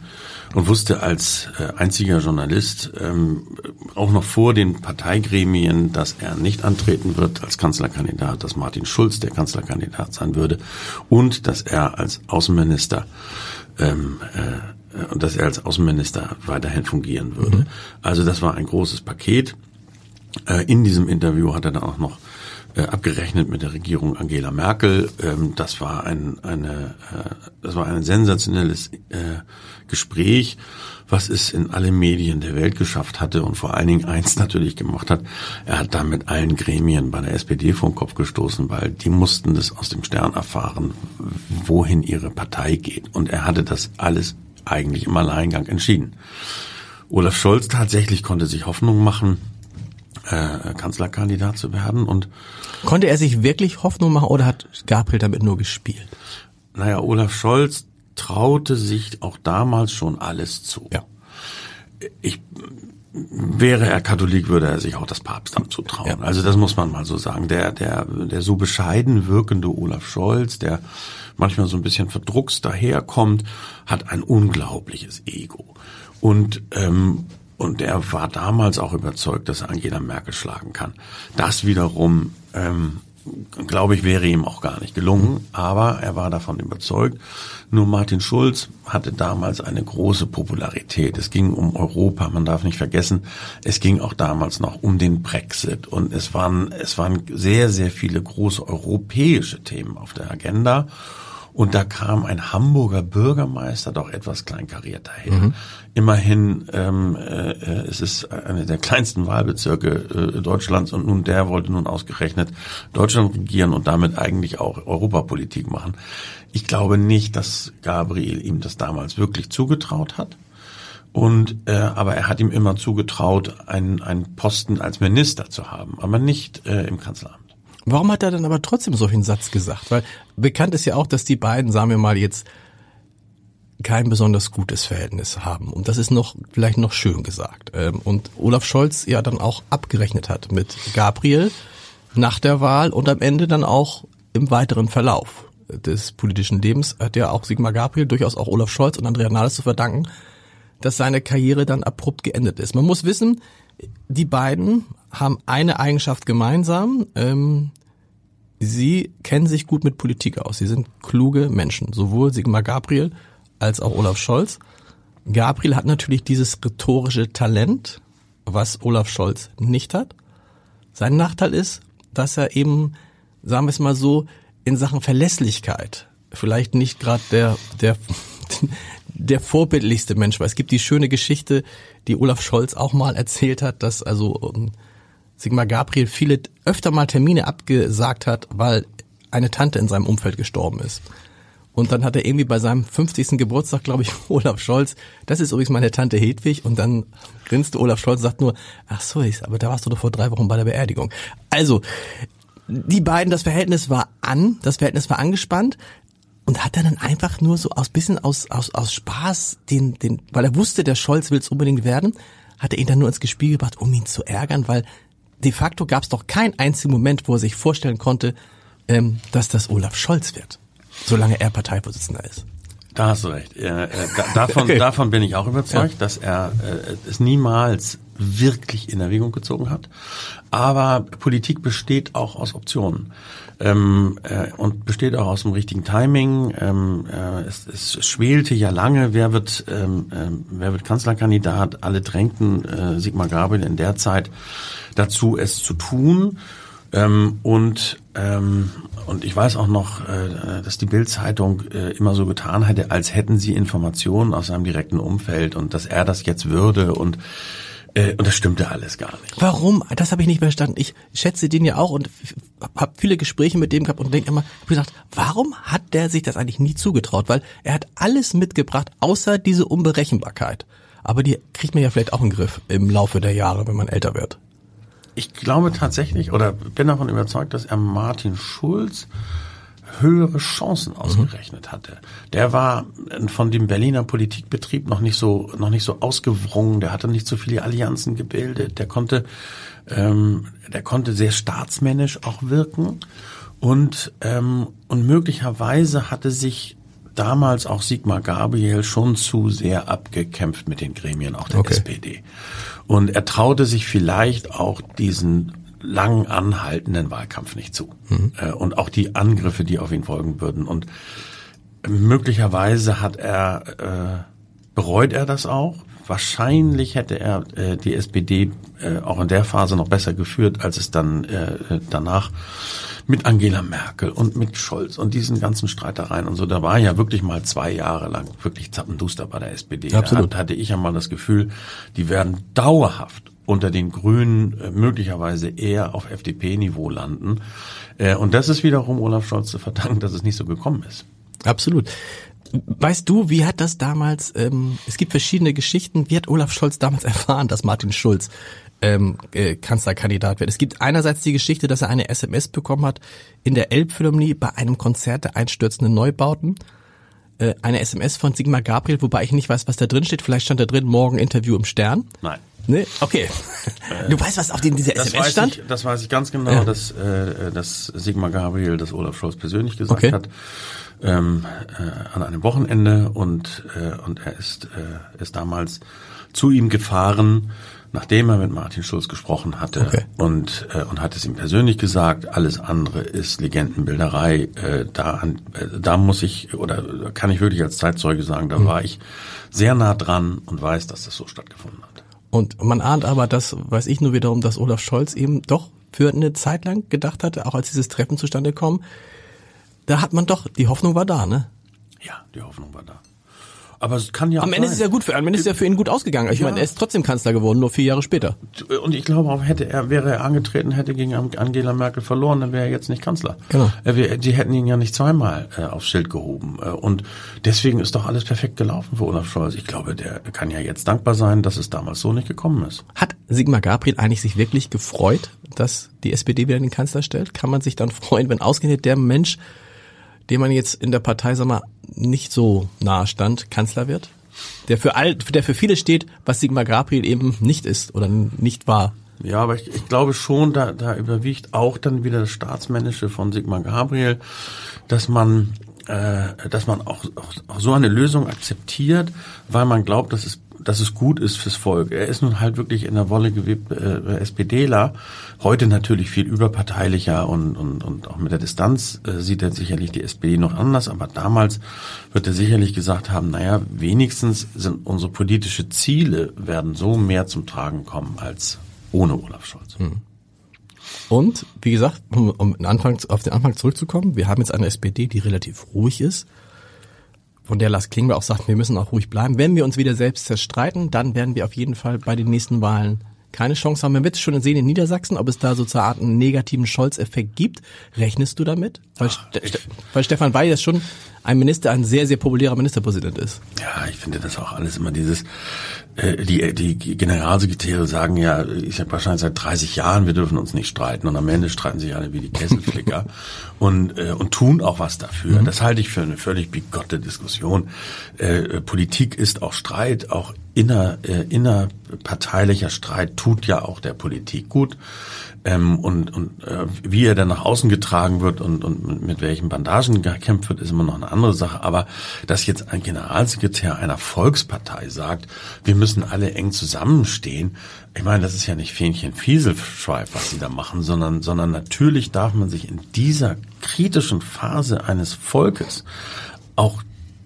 Speaker 3: und wusste als äh, einziger Journalist ähm, auch noch vor den Parteigremien, dass er nicht antreten wird als Kanzlerkandidat, dass Martin Schulz der Kanzlerkandidat sein würde und dass er als Außenminister ähm, äh, und dass er als Außenminister weiterhin fungieren würde. Mhm. Also das war ein großes Paket. Äh, in diesem Interview hat er dann auch noch äh, abgerechnet mit der Regierung Angela Merkel. Ähm, das war ein, eine, äh, das war ein sensationelles äh, Gespräch, was es in alle Medien der Welt geschafft hatte und vor allen Dingen eins natürlich gemacht hat. Er hat damit allen Gremien bei der SPD den Kopf gestoßen, weil die mussten das aus dem Stern erfahren, wohin ihre Partei geht. Und er hatte das alles eigentlich im Alleingang entschieden. Olaf Scholz tatsächlich konnte sich Hoffnung machen, äh, Kanzlerkandidat zu werden und
Speaker 2: Konnte er sich wirklich Hoffnung machen oder hat Gabriel damit nur gespielt?
Speaker 3: Naja, Olaf Scholz traute sich auch damals schon alles zu.
Speaker 2: Ja.
Speaker 3: Ich wäre er Katholik, würde er sich auch das Papstamt zutrauen. Ja. Also das muss man mal so sagen. Der, der, der so bescheiden wirkende Olaf Scholz, der manchmal so ein bisschen verdruckst daherkommt, hat ein unglaubliches Ego. Und ähm, und er war damals auch überzeugt, dass er Angela Merkel schlagen kann. Das wiederum, ähm, glaube ich, wäre ihm auch gar nicht gelungen. Aber er war davon überzeugt. Nur Martin Schulz hatte damals eine große Popularität. Es ging um Europa. Man darf nicht vergessen, es ging auch damals noch um den Brexit. Und es waren, es waren sehr, sehr viele große europäische Themen auf der Agenda. Und da kam ein Hamburger Bürgermeister doch etwas kleinkariert daher. Mhm. Immerhin, ähm, äh, es ist eine der kleinsten Wahlbezirke äh, Deutschlands und nun der wollte nun ausgerechnet Deutschland regieren und damit eigentlich auch Europapolitik machen. Ich glaube nicht, dass Gabriel ihm das damals wirklich zugetraut hat. Und äh, aber er hat ihm immer zugetraut, einen, einen Posten als Minister zu haben, aber nicht äh, im Kanzleramt.
Speaker 2: Warum hat er dann aber trotzdem solchen Satz gesagt? Weil bekannt ist ja auch, dass die beiden, sagen wir mal jetzt, kein besonders gutes Verhältnis haben. Und das ist noch, vielleicht noch schön gesagt. Ähm, und Olaf Scholz ja dann auch abgerechnet hat mit Gabriel nach der Wahl und am Ende dann auch im weiteren Verlauf des politischen Lebens hat ja auch Sigmar Gabriel durchaus auch Olaf Scholz und Andrea Nahles zu verdanken, dass seine Karriere dann abrupt geendet ist. Man muss wissen, die beiden haben eine Eigenschaft gemeinsam. Ähm, sie kennen sich gut mit Politik aus. Sie sind kluge Menschen. Sowohl Sigmar Gabriel als auch Olaf Scholz. Gabriel hat natürlich dieses rhetorische Talent, was Olaf Scholz nicht hat. Sein Nachteil ist, dass er eben, sagen wir es mal so, in Sachen Verlässlichkeit vielleicht nicht gerade der, der, (laughs) der vorbildlichste Mensch war. Es gibt die schöne Geschichte, die Olaf Scholz auch mal erzählt hat, dass also Sigmar Gabriel viele öfter mal Termine abgesagt hat, weil eine Tante in seinem Umfeld gestorben ist. Und dann hat er irgendwie bei seinem 50. Geburtstag, glaube ich, (laughs) Olaf Scholz, das ist übrigens meine Tante Hedwig, und dann grinste Olaf Scholz und sagt nur, ach so, aber da warst du doch vor drei Wochen bei der Beerdigung. Also, die beiden, das Verhältnis war an, das Verhältnis war angespannt, und hat er dann einfach nur so aus bisschen aus, aus, aus Spaß den, den, weil er wusste, der Scholz will es unbedingt werden, hat er ihn dann nur ins Gespiel gebracht, um ihn zu ärgern, weil de facto gab es doch keinen einzigen Moment, wo er sich vorstellen konnte, ähm, dass das Olaf Scholz wird, solange er Parteivorsitzender ist.
Speaker 3: Da hast du recht. Äh, äh, (laughs) davon, okay. davon bin ich auch überzeugt, ja. dass er äh, es niemals wirklich in Erwägung gezogen hat. Aber Politik besteht auch aus Optionen ähm, äh, und besteht auch aus dem richtigen Timing. Ähm, äh, es, es schwelte ja lange, wer wird, ähm, äh, wer wird Kanzlerkandidat. Alle drängten äh, Sigmar Gabriel in der Zeit dazu, es zu tun. Ähm, und ähm, und ich weiß auch noch, äh, dass die Bildzeitung äh, immer so getan hätte, als hätten sie Informationen aus seinem direkten Umfeld und dass er das jetzt würde und äh, und das stimmte alles gar nicht.
Speaker 2: Warum? Das habe ich nicht verstanden. Ich schätze den ja auch und habe viele Gespräche mit dem gehabt und denke immer, ich gesagt, warum hat der sich das eigentlich nie zugetraut? Weil er hat alles mitgebracht, außer diese Unberechenbarkeit. Aber die kriegt man ja vielleicht auch in den Griff im Laufe der Jahre, wenn man älter wird.
Speaker 3: Ich glaube tatsächlich oder bin davon überzeugt, dass er Martin Schulz höhere Chancen mhm. ausgerechnet hatte. Der war von dem Berliner Politikbetrieb noch nicht so noch nicht so ausgewrungen. Der hatte nicht so viele Allianzen gebildet. Der konnte ähm, der konnte sehr staatsmännisch auch wirken und ähm, und möglicherweise hatte sich damals auch Sigmar Gabriel schon zu sehr abgekämpft mit den Gremien auch der okay. SPD. Und er traute sich vielleicht auch diesen lang anhaltenden Wahlkampf nicht zu. Mhm. Äh, und auch die Angriffe, die auf ihn folgen würden. Und möglicherweise hat er, äh, bereut er das auch, wahrscheinlich hätte er äh, die SPD äh, auch in der Phase noch besser geführt, als es dann äh, danach mit Angela Merkel und mit Scholz und diesen ganzen Streitereien und so. Da war ja wirklich mal zwei Jahre lang wirklich zappenduster bei der SPD.
Speaker 2: Absolut.
Speaker 3: Da hatte ich ja mal das Gefühl, die werden dauerhaft unter den Grünen äh, möglicherweise eher auf FDP-Niveau landen. Äh, und das ist wiederum Olaf Scholz zu verdanken, dass es nicht so gekommen ist.
Speaker 2: Absolut. Weißt du, wie hat das damals, ähm, es gibt verschiedene Geschichten, wie hat Olaf Scholz damals (laughs) erfahren, dass Martin Schulz ähm, äh, Kanzlerkandidat wird? Es gibt einerseits die Geschichte, dass er eine SMS bekommen hat in der Elbphilharmonie bei einem Konzert der einstürzenden Neubauten. Äh, eine SMS von Sigmar Gabriel, wobei ich nicht weiß, was da drin steht. Vielleicht stand da drin, morgen Interview im Stern.
Speaker 3: Nein.
Speaker 2: Nee? Okay. Du weißt, was auf dem dieser
Speaker 3: Das
Speaker 2: SMS stand?
Speaker 3: ich, das weiß ich ganz genau,
Speaker 2: Ja.
Speaker 3: dass, äh, dass Sigmar Gabriel das Olaf Scholz persönlich gesagt
Speaker 2: Okay.
Speaker 3: hat ähm, äh, an einem Wochenende und äh, und er ist äh, ist damals zu ihm gefahren, nachdem er mit Martin Schulz gesprochen hatte
Speaker 2: Okay.
Speaker 3: und äh, und hat es ihm persönlich gesagt. Alles andere ist Legendenbilderei. Äh, da an, äh, da muss ich oder kann ich wirklich als Zeitzeuge sagen, da war ich sehr nah dran und weiß, dass das so stattgefunden hat.
Speaker 2: Und man ahnt aber, das weiß ich nur wiederum, dass Olaf Scholz eben doch für eine Zeit lang gedacht hatte, auch als dieses Treffen zustande kam, da hat man doch, die Hoffnung war da, ne?
Speaker 3: Ja, die Hoffnung war da. Aber es kann ja
Speaker 2: Am Ende ist es
Speaker 3: sein.
Speaker 2: ja gut für, am Ende ist es ja für ihn gut ausgegangen. Ich
Speaker 3: Ja.
Speaker 2: meine, er ist trotzdem Kanzler geworden, nur vier Jahre später.
Speaker 3: Und ich glaube auch, hätte er, wäre er angetreten, hätte gegen Angela Merkel verloren, dann wäre er jetzt nicht Kanzler.
Speaker 2: Genau.
Speaker 3: Die hätten ihn ja nicht zweimal äh, aufs Schild gehoben. Äh, und deswegen ist doch alles perfekt gelaufen für Olaf Scholz. Ich glaube, der kann ja jetzt dankbar sein, dass es damals so nicht gekommen ist.
Speaker 2: Hat Sigmar Gabriel eigentlich sich wirklich gefreut, dass die SPD wieder den Kanzler stellt? Kann man sich dann freuen, wenn ausgerechnet der Mensch, dem man jetzt in der Partei, sag mal, nicht so nahe stand, Kanzler wird? Der für all, der für viele steht, was Sigmar Gabriel eben nicht ist oder nicht war.
Speaker 3: Ja, aber ich, ich glaube schon, da, da überwiegt auch dann wieder das Staatsmännische von Sigmar Gabriel, dass man, äh, dass man auch, auch, auch so eine Lösung akzeptiert, weil man glaubt, dass es dass es gut ist fürs Volk. Er ist nun halt wirklich in der Wolle gewebt äh, SPDler. Heute natürlich viel überparteilicher und, und, und auch mit der Distanz äh, sieht er sicherlich die SPD noch anders. Aber damals wird er sicherlich gesagt haben, naja, wenigstens sind unsere politische Ziele werden so mehr zum Tragen kommen als ohne Olaf Scholz.
Speaker 2: Und wie gesagt, um, um Anfang, auf den Anfang zurückzukommen, wir haben jetzt eine SPD, die relativ ruhig ist, von der Lars Klingbeil auch sagt, wir müssen auch ruhig bleiben. Wenn wir uns wieder selbst zerstreiten, dann werden wir auf jeden Fall bei den nächsten Wahlen keine Chance haben. Man wird es schon sehen in Niedersachsen, ob es da sozusagen einen negativen Scholz-Effekt gibt. Rechnest du damit? Weil, Ste Ste weil Stefan Weil jetzt schon ein Minister, ein sehr, sehr populärer Ministerpräsident ist.
Speaker 3: Ja, ich finde das auch alles immer dieses, die, die Generalsekretäre sagen ja, ich habe wahrscheinlich seit 30 Jahren, wir dürfen uns nicht streiten und am Ende streiten sich alle wie die Kesselflicker (laughs) und, äh, und tun auch was dafür. Das halte ich für eine völlig bigotte Diskussion. Äh, Politik ist auch Streit, auch inner, äh, innerparteilicher Streit tut ja auch der Politik gut. Ähm, und und äh, wie er dann nach außen getragen wird und, und mit welchen Bandagen gekämpft wird, ist immer noch eine andere Sache. Aber dass jetzt ein Generalsekretär einer Volkspartei sagt, wir müssen alle eng zusammenstehen, ich meine, das ist ja nicht Fähnchen Fieselschweif, was sie da machen, sondern, sondern natürlich darf man sich in dieser kritischen Phase eines Volkes auch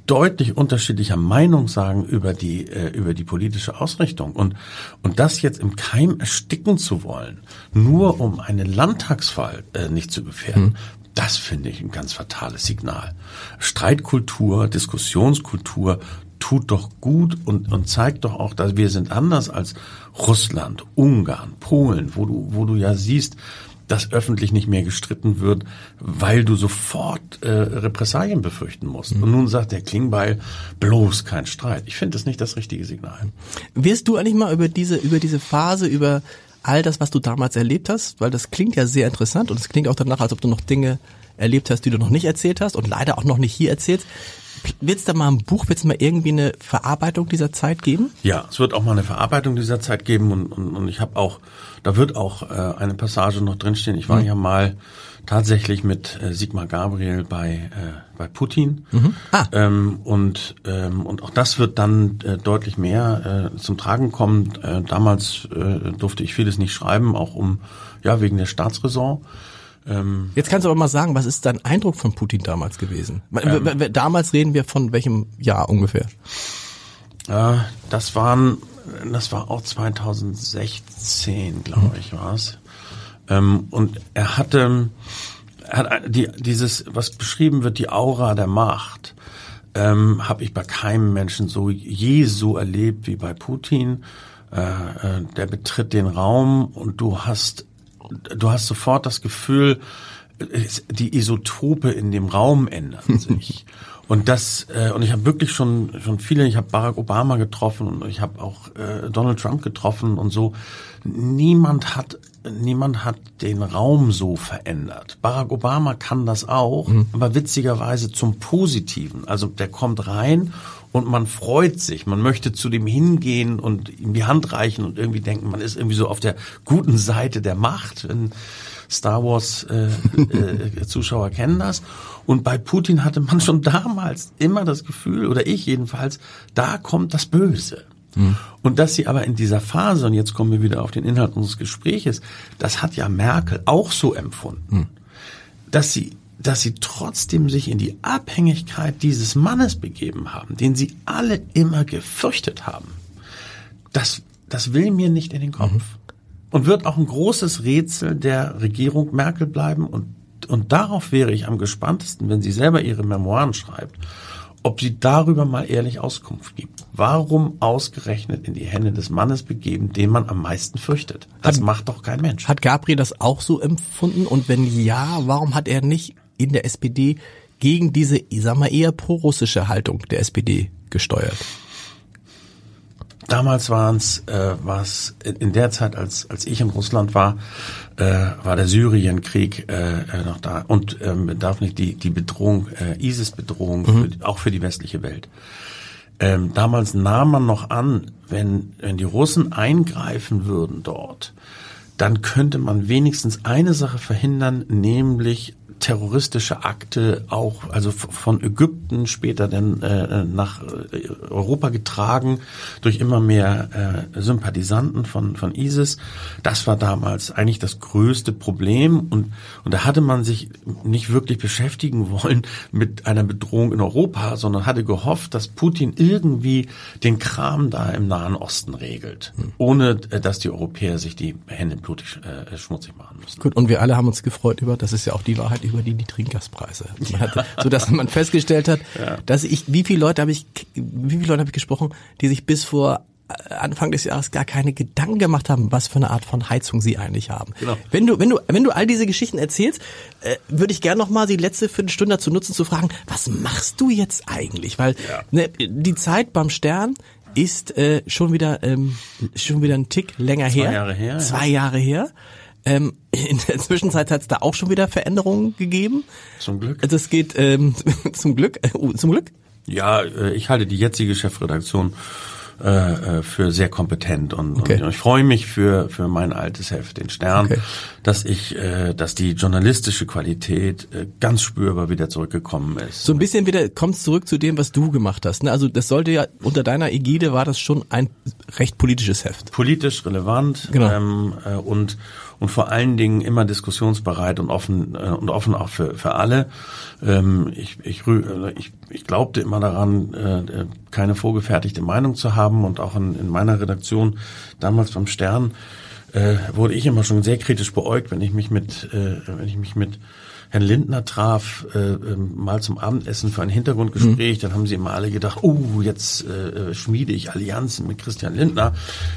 Speaker 3: deutlich unterschiedlicher Meinung sagen über die äh, über die politische Ausrichtung und und das jetzt im Keim ersticken zu wollen, nur um eine Landtagswahl äh, nicht zu gefährden. Das finde ich ein ganz fatales Signal. Streitkultur, Diskussionskultur tut doch gut und, und zeigt doch auch, dass wir sind anders als Russland, Ungarn, Polen, wo du, wo du ja siehst, dass öffentlich nicht mehr gestritten wird, weil du sofort äh, Repressalien befürchten musst. Und nun sagt der Klingbeil, bloß kein Streit. Ich finde das nicht das richtige Signal.
Speaker 2: Wirst du eigentlich mal über diese, über diese Phase, über all das, was du damals erlebt hast, weil das klingt ja sehr interessant und es klingt auch danach, als ob du noch Dinge erlebt hast, die du noch nicht erzählt hast und leider auch noch nicht hier erzählst. Wird es da mal ein Buch, wird es mal irgendwie eine Verarbeitung dieser Zeit geben?
Speaker 3: Ja, es wird auch mal eine Verarbeitung dieser Zeit geben und, und, und ich habe auch, da wird auch äh, eine Passage noch drinstehen. Ich war ja mal tatsächlich mit äh, Sigmar Gabriel bei, äh, bei Putin.
Speaker 2: Ah.
Speaker 3: Ähm, und, ähm, und auch das wird dann äh, deutlich mehr äh, zum Tragen kommen. Äh, damals äh, durfte ich vieles nicht schreiben, auch um, ja, wegen der Staatsräson.
Speaker 2: Jetzt kannst du aber mal sagen, was ist dein Eindruck von Putin damals gewesen? Damals reden wir von welchem Jahr ungefähr?
Speaker 3: Äh, das waren das war auch 2016, glaube ich, war es. Ähm, und er hatte, er hat die, dieses, was beschrieben wird, die Aura der Macht, ähm, habe ich bei keinem Menschen so je so erlebt wie bei Putin. Äh, äh, der betritt den Raum und du hast, du hast sofort das Gefühl, die Isotope in dem Raum ändern (laughs) sich. Und das äh, und ich habe wirklich schon schon viele, ich habe Barack Obama getroffen und ich habe auch äh, Donald Trump getroffen und so. Niemand hat niemand hat den Raum so verändert. Barack Obama kann das auch, mhm. aber witzigerweise zum Positiven. Also der kommt rein und man freut sich, man möchte zu dem hingehen und ihm die Hand reichen und irgendwie denken, man ist irgendwie so auf der guten Seite der Macht. Wenn, Star Wars äh, äh, Zuschauer kennen das. Und bei Putin hatte man schon damals immer das Gefühl, oder ich jedenfalls, da kommt das Böse. Mhm. Und dass sie aber in dieser Phase, und jetzt kommen wir wieder auf den Inhalt unseres Gespräches, das hat ja Merkel auch so empfunden, mhm. dass sie dass sie trotzdem sich in die Abhängigkeit dieses Mannes begeben haben, den sie alle immer gefürchtet haben. Das, das will mir nicht in den Kopf. Mhm und wird auch ein großes Rätsel der Regierung Merkel bleiben. Und, und darauf wäre ich am gespanntesten, wenn sie selber ihre Memoiren schreibt, ob sie darüber mal ehrlich Auskunft gibt. Warum ausgerechnet in die Hände des Mannes begeben, den man am meisten fürchtet? Das hat, macht doch kein Mensch.
Speaker 2: Hat Gabriel das auch so empfunden? Und wenn ja, warum hat er nicht in der SPD gegen diese, ich sag mal, eher prorussische Haltung der SPD gesteuert?
Speaker 3: Damals waren es, äh, was in, in der Zeit, als als ich in Russland war, äh, war der Syrienkrieg äh, äh, noch da und ähm, darf nicht die die Bedrohung, äh, ISIS-Bedrohung, mhm. auch für die westliche Welt. Ähm, damals nahm man noch an, wenn wenn die Russen eingreifen würden dort, dann könnte man wenigstens eine Sache verhindern, nämlich terroristische Akte auch, also von Ägypten später dann äh, nach äh, Europa getragen durch immer mehr äh, Sympathisanten von von ISIS. Das war damals eigentlich das größte Problem und und da hatte man sich nicht wirklich beschäftigen wollen mit einer Bedrohung in Europa, sondern hatte gehofft, dass Putin irgendwie den Kram da im Nahen Osten regelt, hm. ohne äh, dass die Europäer sich die Hände blutig äh, schmutzig machen müssen.
Speaker 2: Gut, und wir alle haben uns gefreut über, das ist ja auch die Wahrheit über die niedrigen Gaspreise. Man hatte, so dass man festgestellt hat, ja. dass ich, wie viele Leute habe ich, wie viele Leute habe ich gesprochen, die sich bis vor äh, Anfang des Jahres gar keine Gedanken gemacht haben, was für eine Art von Heizung sie eigentlich haben. Genau. Wenn du, wenn du, wenn du all diese Geschichten erzählst, äh, würde ich gerne noch mal die letzte Viertelstunde dazu nutzen zu fragen, was machst du jetzt eigentlich? Weil ja. ne, die Zeit beim Stern ist äh, schon wieder ähm, schon wieder ein Tick länger
Speaker 3: Zwei
Speaker 2: her.
Speaker 3: Jahre her.
Speaker 2: Zwei ja. Jahre her. Ähm, (laughs) in der Zwischenzeit hat es da auch schon wieder Veränderungen gegeben.
Speaker 3: Zum Glück.
Speaker 2: Das geht ähm, (laughs) zum Glück. Äh, zum Glück.
Speaker 3: Ja, äh, ich halte die jetzige Chefredaktion äh, äh, für sehr kompetent und, okay. und ich freue mich für für mein altes Heft, den Stern, okay. dass ich, äh, dass die journalistische Qualität äh, ganz spürbar wieder zurückgekommen ist.
Speaker 2: So ein bisschen wieder kommt zurück zu dem, was du gemacht hast. Ne? Also das sollte ja unter deiner Ägide war das schon ein recht politisches Heft.
Speaker 3: Politisch relevant genau. ähm, äh, und und vor allen Dingen immer diskussionsbereit und offen äh, und offen auch für für alle. Ähm, ich, ich, äh, ich, ich glaubte immer daran, äh, keine vorgefertigte Meinung zu haben und auch in, in meiner Redaktion damals beim Stern äh, wurde ich immer schon sehr kritisch beäugt, wenn ich mich mit äh, wenn ich mich mit Herrn Lindner traf, äh, ähm, mal zum Abendessen für ein Hintergrundgespräch, mhm. dann haben sie immer alle gedacht, oh, jetzt äh, schmiede ich Allianzen mit Christian Lindner.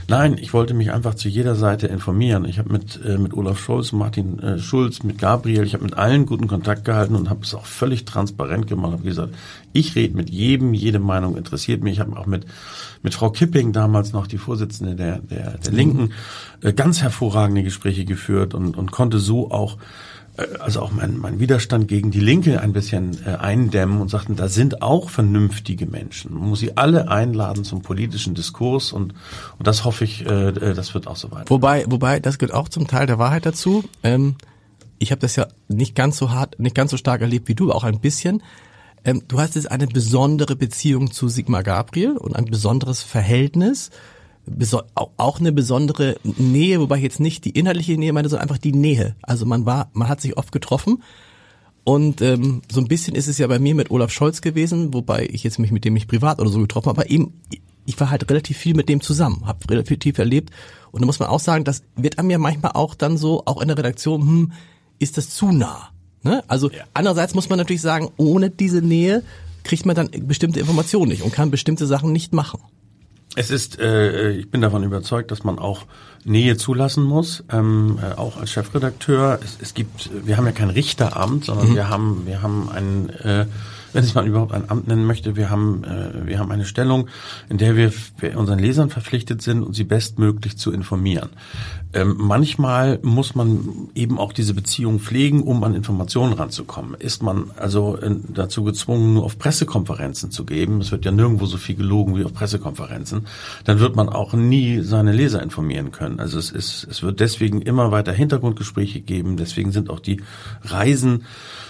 Speaker 3: Nein, ich wollte mich einfach zu jeder Seite informieren. Ich habe mit, äh, mit Olaf Scholz, Martin äh, Schulz, mit Gabriel, ich habe mit allen guten Kontakt gehalten und habe es auch völlig transparent gemacht. Habe gesagt, ich rede mit jedem, jede Meinung interessiert mich. Ich habe auch mit mit Frau Kipping damals noch die Vorsitzende der der, der Linken äh, ganz hervorragende Gespräche geführt und und konnte so auch äh, also auch mein, mein Widerstand gegen die Linke ein bisschen äh, eindämmen und sagten, da sind auch vernünftige Menschen. Man muss sie alle einladen zum politischen Diskurs und, und das hoffe ich, äh, äh das wird auch so weiter.
Speaker 2: Wobei, wobei, das gehört auch zum Teil der Wahrheit dazu. Ähm, ich habe das ja nicht ganz so hart, nicht ganz so stark erlebt wie du, auch ein bisschen. Ähm, du hast jetzt eine besondere Beziehung zu Sigmar Gabriel und ein besonderes Verhältnis auch eine besondere Nähe, wobei ich jetzt nicht die inhaltliche Nähe meine, sondern einfach die Nähe. Also man war, man hat sich oft getroffen und ähm, so ein bisschen ist es ja bei mir mit Olaf Scholz gewesen, wobei ich jetzt mich mit dem nicht privat oder so getroffen habe, aber eben ich war halt relativ viel mit dem zusammen, habe relativ erlebt und da muss man auch sagen, das wird einem ja manchmal auch dann so, auch in der Redaktion, hm, ist das zu nah? Ne? Also ja. andererseits muss man natürlich sagen, ohne diese Nähe kriegt man dann bestimmte Informationen nicht und kann bestimmte Sachen nicht machen.
Speaker 3: Es ist, äh, ich bin davon überzeugt, dass man auch Nähe zulassen muss, ähm, äh, auch als Chefredakteur. Es, es gibt, wir haben ja kein Richteramt, sondern mhm. wir haben, wir haben ein äh, wenn es man überhaupt ein Amt nennen möchte. Wir haben, äh, wir haben eine Stellung, in der wir unseren Lesern verpflichtet sind, und sie bestmöglich zu informieren. Ähm, manchmal muss man eben auch diese Beziehung pflegen, um an Informationen ranzukommen. Ist man also äh, dazu gezwungen, nur auf Pressekonferenzen zu geben, es wird ja nirgendwo so viel gelogen wie auf Pressekonferenzen, dann wird man auch nie seine Leser informieren können. Also es ist, es wird deswegen immer weiter Hintergrundgespräche geben, deswegen sind auch die Reisen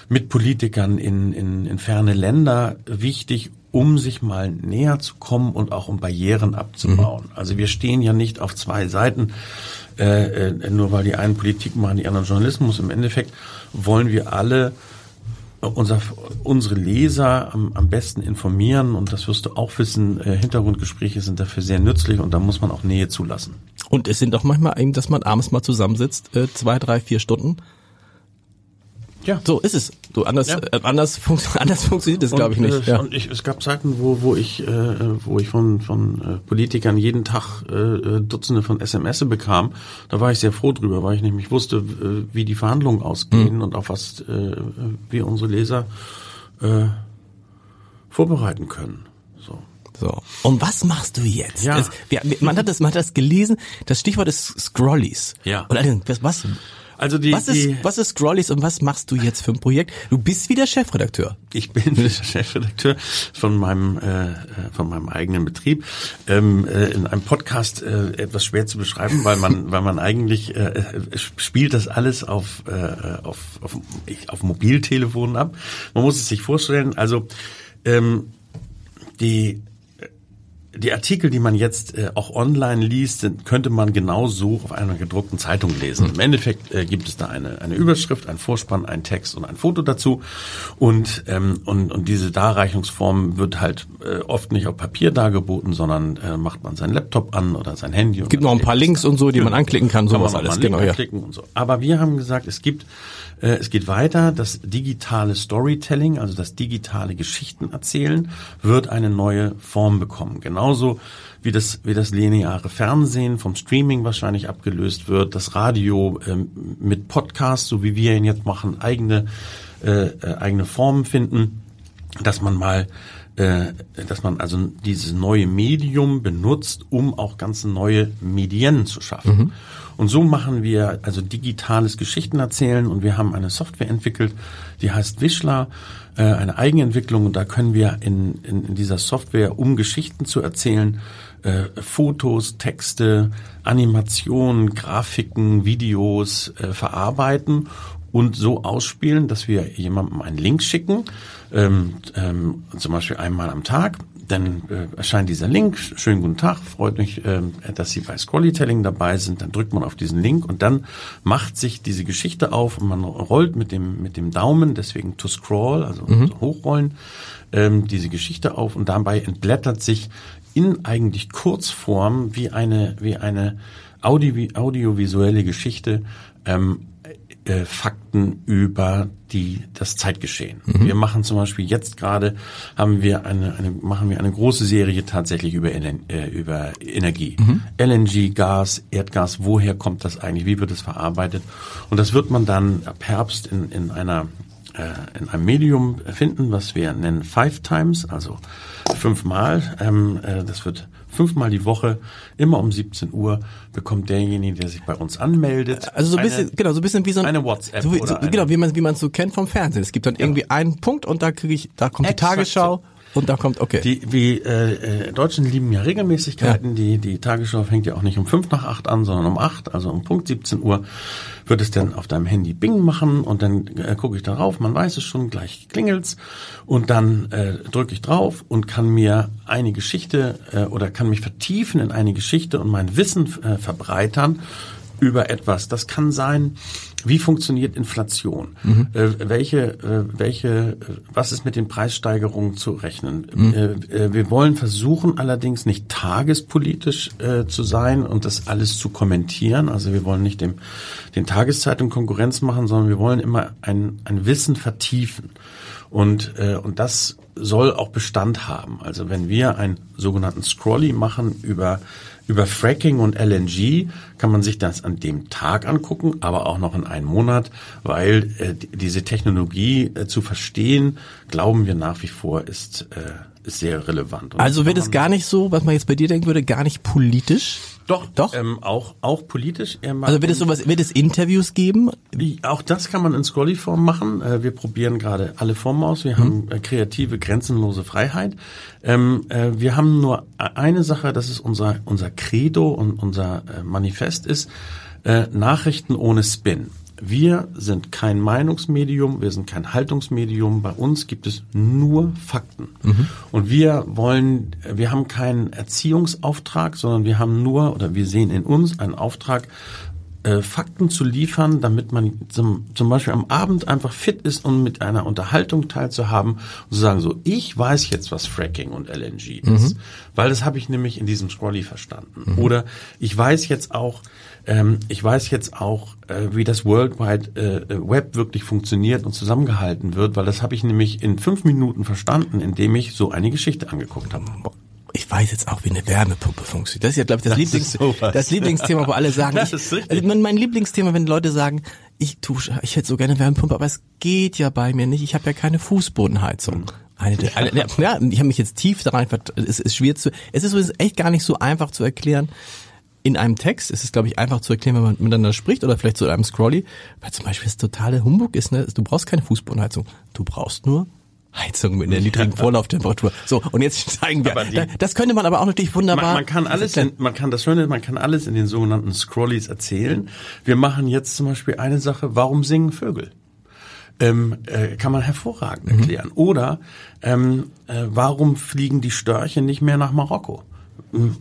Speaker 3: mit Politikern in, in, in ferne Länder wichtig, um sich mal näher zu kommen und auch um Barrieren abzubauen. Mhm. Also wir stehen ja nicht auf zwei Seiten, äh, äh, nur weil die einen Politik machen, die anderen Journalismus. Im Endeffekt wollen wir alle unser, unsere Leser am, am besten informieren und das wirst du auch wissen, äh, Hintergrundgespräche sind dafür sehr nützlich und da muss man auch Nähe zulassen.
Speaker 2: Und es sind auch manchmal eben, dass man abends mal zusammensitzt, äh, zwei, drei, vier Stunden ja. So ist es. Du anders ja. äh, anders, funkt, (laughs) anders funktioniert das glaube ich nicht.
Speaker 3: Äh, ja. Und ich, es gab Zeiten, wo wo ich äh, wo ich von von äh, Politikern jeden Tag äh, äh Dutzende von SMS bekam. Da war ich sehr froh drüber, weil ich nämlich wusste, äh, wie die Verhandlungen ausgehen mhm. und auf was äh, wir unsere Leser äh, vorbereiten können. So.
Speaker 2: So. Und was machst du jetzt? Ja. Es, wir, man hat das, man hat das gelesen. Das Stichwort ist Scrollies.
Speaker 3: Ja.
Speaker 2: Und was, was also die, was ist, die, was ist Scrollies und was machst du jetzt für ein Projekt? Du bist wieder Chefredakteur.
Speaker 3: Ich bin (laughs) wieder Chefredakteur von meinem äh, von meinem eigenen Betrieb. Ähm, äh, in einem Podcast äh, etwas schwer zu beschreiben, weil man (laughs) weil man eigentlich äh, spielt das alles auf, äh, auf auf auf Mobiltelefonen ab. Man muss es sich vorstellen. Also ähm, die die Artikel, die man jetzt äh, auch online liest, sind, könnte man genauso auf einer gedruckten Zeitung lesen. Im Endeffekt äh, gibt es da eine, eine Überschrift, ein Vorspann, ein Text und ein Foto dazu. Und, ähm, und, und diese Darreichungsform wird halt äh, oft nicht auf Papier dargeboten, sondern äh, macht man seinen Laptop an oder sein Handy.
Speaker 2: Es gibt noch ein paar Links und so, die man anklicken kann, sowas alles.
Speaker 3: Genau, ja. und so. Aber wir haben gesagt, es gibt äh, es geht weiter. Das digitale Storytelling, also das digitale Geschichtenerzählen, wird eine neue Form bekommen. Genauso wie das, wie das lineare Fernsehen vom Streaming wahrscheinlich abgelöst wird, das Radio ähm, mit Podcasts, so wie wir ihn jetzt machen, eigene, äh, äh, eigene Formen finden, dass man mal dass man also dieses neue Medium benutzt, um auch ganz neue Medien zu schaffen. Mhm. Und so machen wir also digitales Geschichtenerzählen und wir haben eine Software entwickelt, die heißt Wischler, äh, eine Eigenentwicklung und da können wir in, in, in dieser Software, um Geschichten zu erzählen, äh, Fotos, Texte, Animationen, Grafiken, Videos äh, verarbeiten und so ausspielen, dass wir jemandem einen Link schicken, ähm, ähm, zum Beispiel einmal am Tag dann äh, erscheint dieser Link. Schönen guten Tag, freut mich, äh, dass Sie bei Scrollytelling dabei sind. Dann drückt man auf diesen Link und dann macht sich diese Geschichte auf und man rollt mit dem mit dem Daumen, deswegen to scroll, also mhm. hochrollen, ähm, diese Geschichte auf und dabei entblättert sich in eigentlich Kurzform wie eine wie eine Audio, audiovisuelle Geschichte ähm, äh, Fakten über die das Zeitgeschehen. Mhm. Wir machen zum Beispiel jetzt gerade haben wir eine, eine machen wir eine große Serie tatsächlich über äh, über Energie, mhm. LNG, Gas, Erdgas. Woher kommt das eigentlich? Wie wird es verarbeitet? Und das wird man dann ab Herbst in in einer äh, in einem Medium finden, was wir nennen Five Times, also fünfmal. Ähm, äh, das wird fünfmal die Woche, immer um 17 Uhr, bekommt derjenige, der sich bei uns anmeldet.
Speaker 2: Also so ein bisschen, genau, so ein bisschen wie so ein,
Speaker 3: eine WhatsApp.
Speaker 2: So wie, so, genau, wie man wie man so kennt vom Fernsehen. Es gibt dann irgendwie ja. einen Punkt und da kriege ich, da kommt Exakt die Tagesschau. So. Und da kommt, okay.
Speaker 3: Die, wie äh, äh, Deutschen lieben ja Regelmäßigkeiten. Ja. Die, die Tagesschau fängt ja auch nicht um fünf nach acht an, sondern um acht, also um Punkt 17 Uhr wird es dann auf deinem Handy Bing machen und dann äh, gucke ich darauf, man weiß es schon, gleich klingelt's und dann äh, drücke ich drauf und kann mir eine Geschichte äh, oder kann mich vertiefen in eine Geschichte und mein Wissen äh, verbreitern über etwas. Das kann sein, wie funktioniert Inflation? Mhm. Äh, welche, äh, welche, äh, was ist mit den Preissteigerungen zu rechnen? Mhm. Äh, äh, wir wollen versuchen allerdings nicht tagespolitisch äh, zu sein und das alles zu kommentieren. Also wir wollen nicht dem, den Tageszeitungen Konkurrenz machen, sondern wir wollen immer ein, ein Wissen vertiefen. Und, äh, und das soll auch Bestand haben. Also wenn wir einen sogenannten Scrolly machen über über Fracking und LNG kann man sich das an dem Tag angucken, aber auch noch in einem Monat, weil äh, diese Technologie äh, zu verstehen, glauben wir nach wie vor, ist, äh, ist sehr relevant.
Speaker 2: Und also wird es gar nicht so, was man jetzt bei dir denken würde, gar nicht politisch?
Speaker 3: Doch, doch. Ähm, auch auch politisch.
Speaker 2: also wird es sowas, wird es Interviews geben?
Speaker 3: Auch das kann man in Scrolly-Form machen. Äh, wir probieren gerade alle Formen aus. Wir hm. haben äh, kreative, grenzenlose Freiheit. Ähm, äh, wir haben nur eine Sache, das ist unser unser Credo und unser äh, Manifest ist äh, Nachrichten ohne Spin. Wir sind kein Meinungsmedium, wir sind kein Haltungsmedium. Bei uns gibt es nur Fakten. Mhm. Und wir wollen, wir haben keinen Erziehungsauftrag, sondern wir haben nur oder wir sehen in uns einen Auftrag, äh, Fakten zu liefern, damit man zum, zum Beispiel am Abend einfach fit ist und mit einer Unterhaltung teilzuhaben und zu sagen, so, ich weiß jetzt, was Fracking und LNG ist. Mhm. Weil das habe ich nämlich in diesem Scrolly verstanden. Mhm. Oder ich weiß jetzt auch, ähm, ich weiß jetzt auch, äh, wie das World Wide äh, Web wirklich funktioniert und zusammengehalten wird, weil das habe ich nämlich in fünf Minuten verstanden, indem ich so eine Geschichte angeguckt habe.
Speaker 2: Ich weiß jetzt auch, wie eine Wärmepumpe funktioniert. Das ist ja, glaube ich, das, das Lieblings das Lieblingsthema, wo alle sagen, (laughs) das ist ich, also mein Lieblingsthema, wenn Leute sagen, ich tu, ich hätte so gerne eine Wärmepumpe, aber es geht ja bei mir nicht. Ich habe ja keine Fußbodenheizung. Mhm. Eine, eine, ja, ja, ich habe mich jetzt tief da rein, es ist schwer zu, es ist echt gar nicht so einfach zu erklären, in einem Text ist es, glaube ich, einfach zu erklären, wenn man miteinander spricht oder vielleicht zu einem Scrolly, weil zum Beispiel das totale Humbug ist, ne? du brauchst keine Fußbodenheizung, du brauchst nur Heizung mit einer niedrigen Vorlauftemperatur. So, und jetzt zeigen wir, die, das könnte man aber auch natürlich wunderbar.
Speaker 3: Man, man kann alles, in, man kann das Schöne, man kann alles in den sogenannten Scrollies erzählen. Wir machen jetzt zum Beispiel eine Sache, warum singen Vögel? Ähm, äh, kann man hervorragend mhm. erklären. Mhm. Oder ähm, äh, warum fliegen die Störche nicht mehr nach Marokko?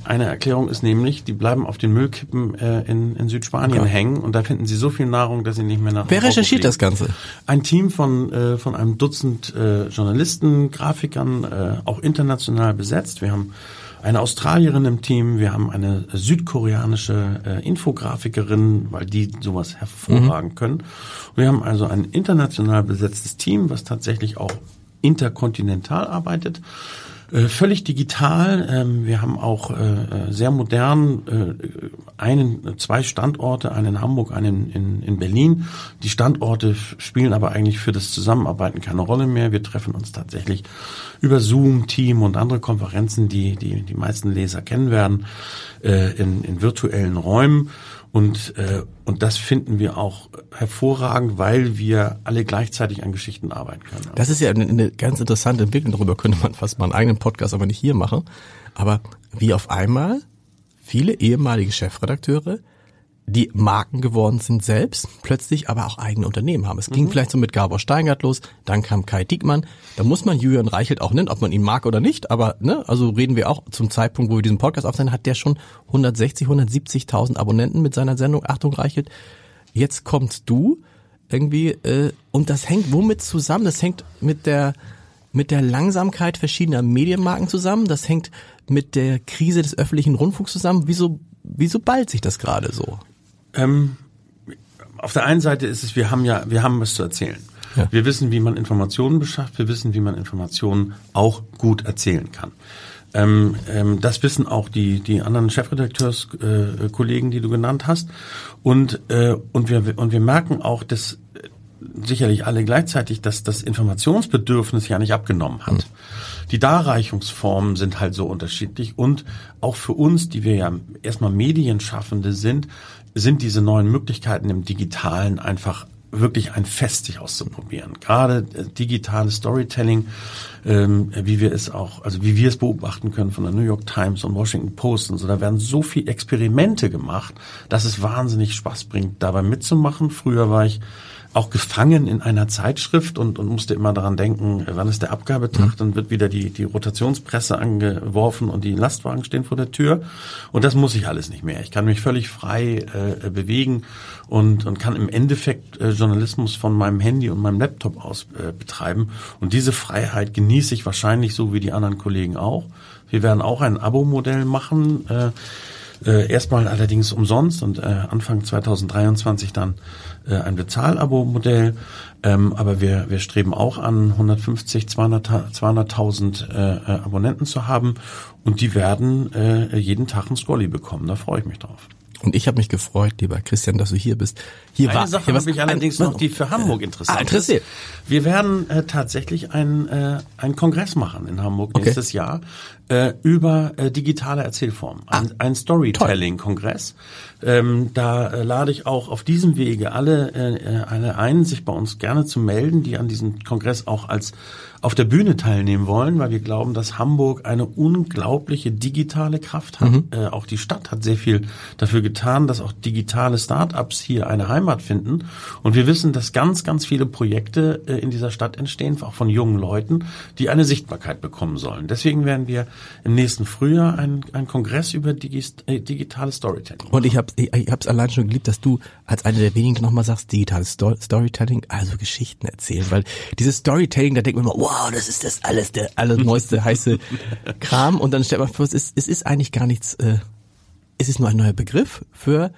Speaker 3: Eine Erklärung ist nämlich, die bleiben auf den Müllkippen äh, in, in Südspanien okay. hängen und da finden sie so viel Nahrung, dass sie nicht mehr nach
Speaker 2: Wer recherchiert das Ganze?
Speaker 3: Ein Team von, äh, von einem Dutzend äh, Journalisten, Grafikern, äh, auch international besetzt. Wir haben eine Australierin im Team, wir haben eine südkoreanische äh, Infografikerin, weil die sowas hervorragen mhm. können. Und wir haben also ein international besetztes Team, was tatsächlich auch interkontinental arbeitet. Äh, völlig digital. Ähm, wir haben auch äh, äh, sehr modern einen, zwei Standorte, einen in Hamburg, einen in, in Berlin. Die Standorte spielen aber eigentlich für das Zusammenarbeiten keine Rolle mehr. Wir treffen uns tatsächlich über Zoom, Team und andere Konferenzen, die die, die meisten Leser kennen werden, in, in virtuellen Räumen. Und, äh, und das finden wir auch hervorragend, weil wir alle gleichzeitig an Geschichten arbeiten können.
Speaker 2: Das ist ja eine, eine ganz interessante Entwicklung. Darüber könnte man fast mal einen eigenen Podcast aber nicht hier machen. Aber wie auf einmal viele ehemalige Chefredakteure die Marken geworden sind selbst, plötzlich aber auch eigene Unternehmen haben. Es ging mhm. vielleicht so mit Gabor Steingart los, dann kam Kai Diekmann, da muss man Julian Reichelt auch nennen, ob man ihn mag oder nicht, aber ne, also reden wir auch zum Zeitpunkt, wo wir diesen Podcast aufzeichnen, hat der schon 160, 170.000 Abonnenten mit seiner Sendung Achtung Reichelt. Jetzt kommst du irgendwie äh, und das hängt womit zusammen? Das hängt mit der mit der Langsamkeit verschiedener Medienmarken zusammen, das hängt mit der Krise des öffentlichen Rundfunks zusammen. Wieso wieso ballt sich das gerade so?
Speaker 3: Ähm, auf der einen Seite ist es, wir haben ja, wir haben was zu erzählen. Ja. Wir wissen, wie man Informationen beschafft. Wir wissen, wie man Informationen auch gut erzählen kann. Ähm, ähm, das wissen auch die, die anderen Chefredakteurskollegen, äh, die du genannt hast. Und, äh, und, wir, und wir merken auch, dass äh, sicherlich alle gleichzeitig, dass das Informationsbedürfnis ja nicht abgenommen hat. Mhm. Die Darreichungsformen sind halt so unterschiedlich und auch für uns, die wir ja erstmal Medienschaffende sind, sind diese neuen Möglichkeiten im Digitalen einfach wirklich ein Fest, sich auszuprobieren. Gerade äh, digitales Storytelling, ähm, wie wir es auch, also wie wir es beobachten können von der New York Times und Washington Post und so, da werden so viel Experimente gemacht, dass es wahnsinnig Spaß bringt, dabei mitzumachen. Früher war ich auch gefangen in einer Zeitschrift und, und musste immer daran denken, wann ist der Abgabetag, mhm. dann wird wieder die, die Rotationspresse angeworfen und die Lastwagen stehen vor der Tür. Und das muss ich alles nicht mehr. Ich kann mich völlig frei äh, bewegen und, und kann im Endeffekt äh, Journalismus von meinem Handy und meinem Laptop aus äh, betreiben. Und diese Freiheit genieße ich wahrscheinlich so wie die anderen Kollegen auch. Wir werden auch ein Abo-Modell machen. Äh, äh, erstmal allerdings umsonst und äh, Anfang 2023 dann äh, ein Bezahlabo-Modell. Ähm, aber wir, wir streben auch an, 150, 200.000 200 äh, Abonnenten zu haben und die werden äh, jeden Tag ein Scully bekommen. Da freue ich mich drauf.
Speaker 2: Und ich habe mich gefreut, lieber Christian, dass du hier bist. Hier
Speaker 3: Eine
Speaker 2: war,
Speaker 3: Sache
Speaker 2: hier
Speaker 3: habe ich allerdings noch, die für Hamburg interessant
Speaker 2: ah, interessiert.
Speaker 3: ist. Wir werden äh, tatsächlich einen, äh, einen Kongress machen in Hamburg okay. nächstes Jahr äh, über äh, digitale Erzählformen. Ein, ah, ein Storytelling-Kongress. Ähm, da äh, lade ich auch auf diesem Wege alle, äh, alle ein, sich bei uns gerne zu melden, die an diesem Kongress auch als auf der Bühne teilnehmen wollen, weil wir glauben, dass Hamburg eine unglaubliche digitale Kraft hat. Mhm. Äh, auch die Stadt hat sehr viel dafür getan, dass auch digitale Start-ups hier eine Heimat finden. Und wir wissen, dass ganz, ganz viele Projekte äh, in dieser Stadt entstehen, auch von jungen Leuten, die eine Sichtbarkeit bekommen sollen. Deswegen werden wir im nächsten Frühjahr einen, einen Kongress über Digi äh, digitales Storytelling.
Speaker 2: Und ich habe ich, ich hab's allein schon geliebt, dass du als eine der wenigen nochmal sagst, digitales Sto Storytelling, also Geschichten erzählen, weil dieses Storytelling, da denkt man immer, wow, wow, das ist das alles, der allerneueste heiße (laughs) Kram. Und dann stellt man vor, es ist, es ist eigentlich gar nichts, äh, es ist nur ein neuer Begriff für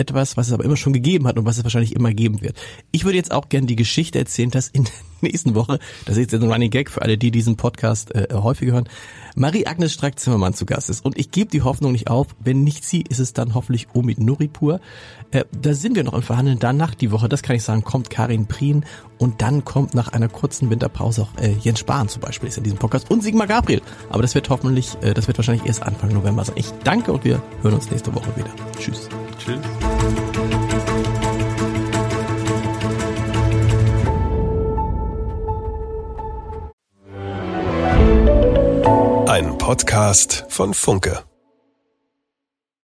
Speaker 2: etwas, was es aber immer schon gegeben hat und was es wahrscheinlich immer geben wird. Ich würde jetzt auch gerne die Geschichte erzählen, dass in der nächsten Woche, das ist jetzt ein Running Gag für alle, die diesen Podcast äh, häufig hören, Marie-Agnes Strack-Zimmermann zu Gast ist. Und ich gebe die Hoffnung nicht auf. Wenn nicht sie, ist es dann hoffentlich Omid Nuripur. Äh, da sind wir noch im Verhandeln. Danach die Woche, das kann ich sagen, kommt Karin Prien und dann kommt nach einer kurzen Winterpause auch äh, Jens Spahn zum Beispiel ist in diesem Podcast und Sigmar Gabriel. Aber das wird hoffentlich, äh, das wird wahrscheinlich erst Anfang November sein. Ich danke und wir hören uns nächste Woche wieder. Tschüss. Tschüss.
Speaker 1: Ein Podcast von Funke.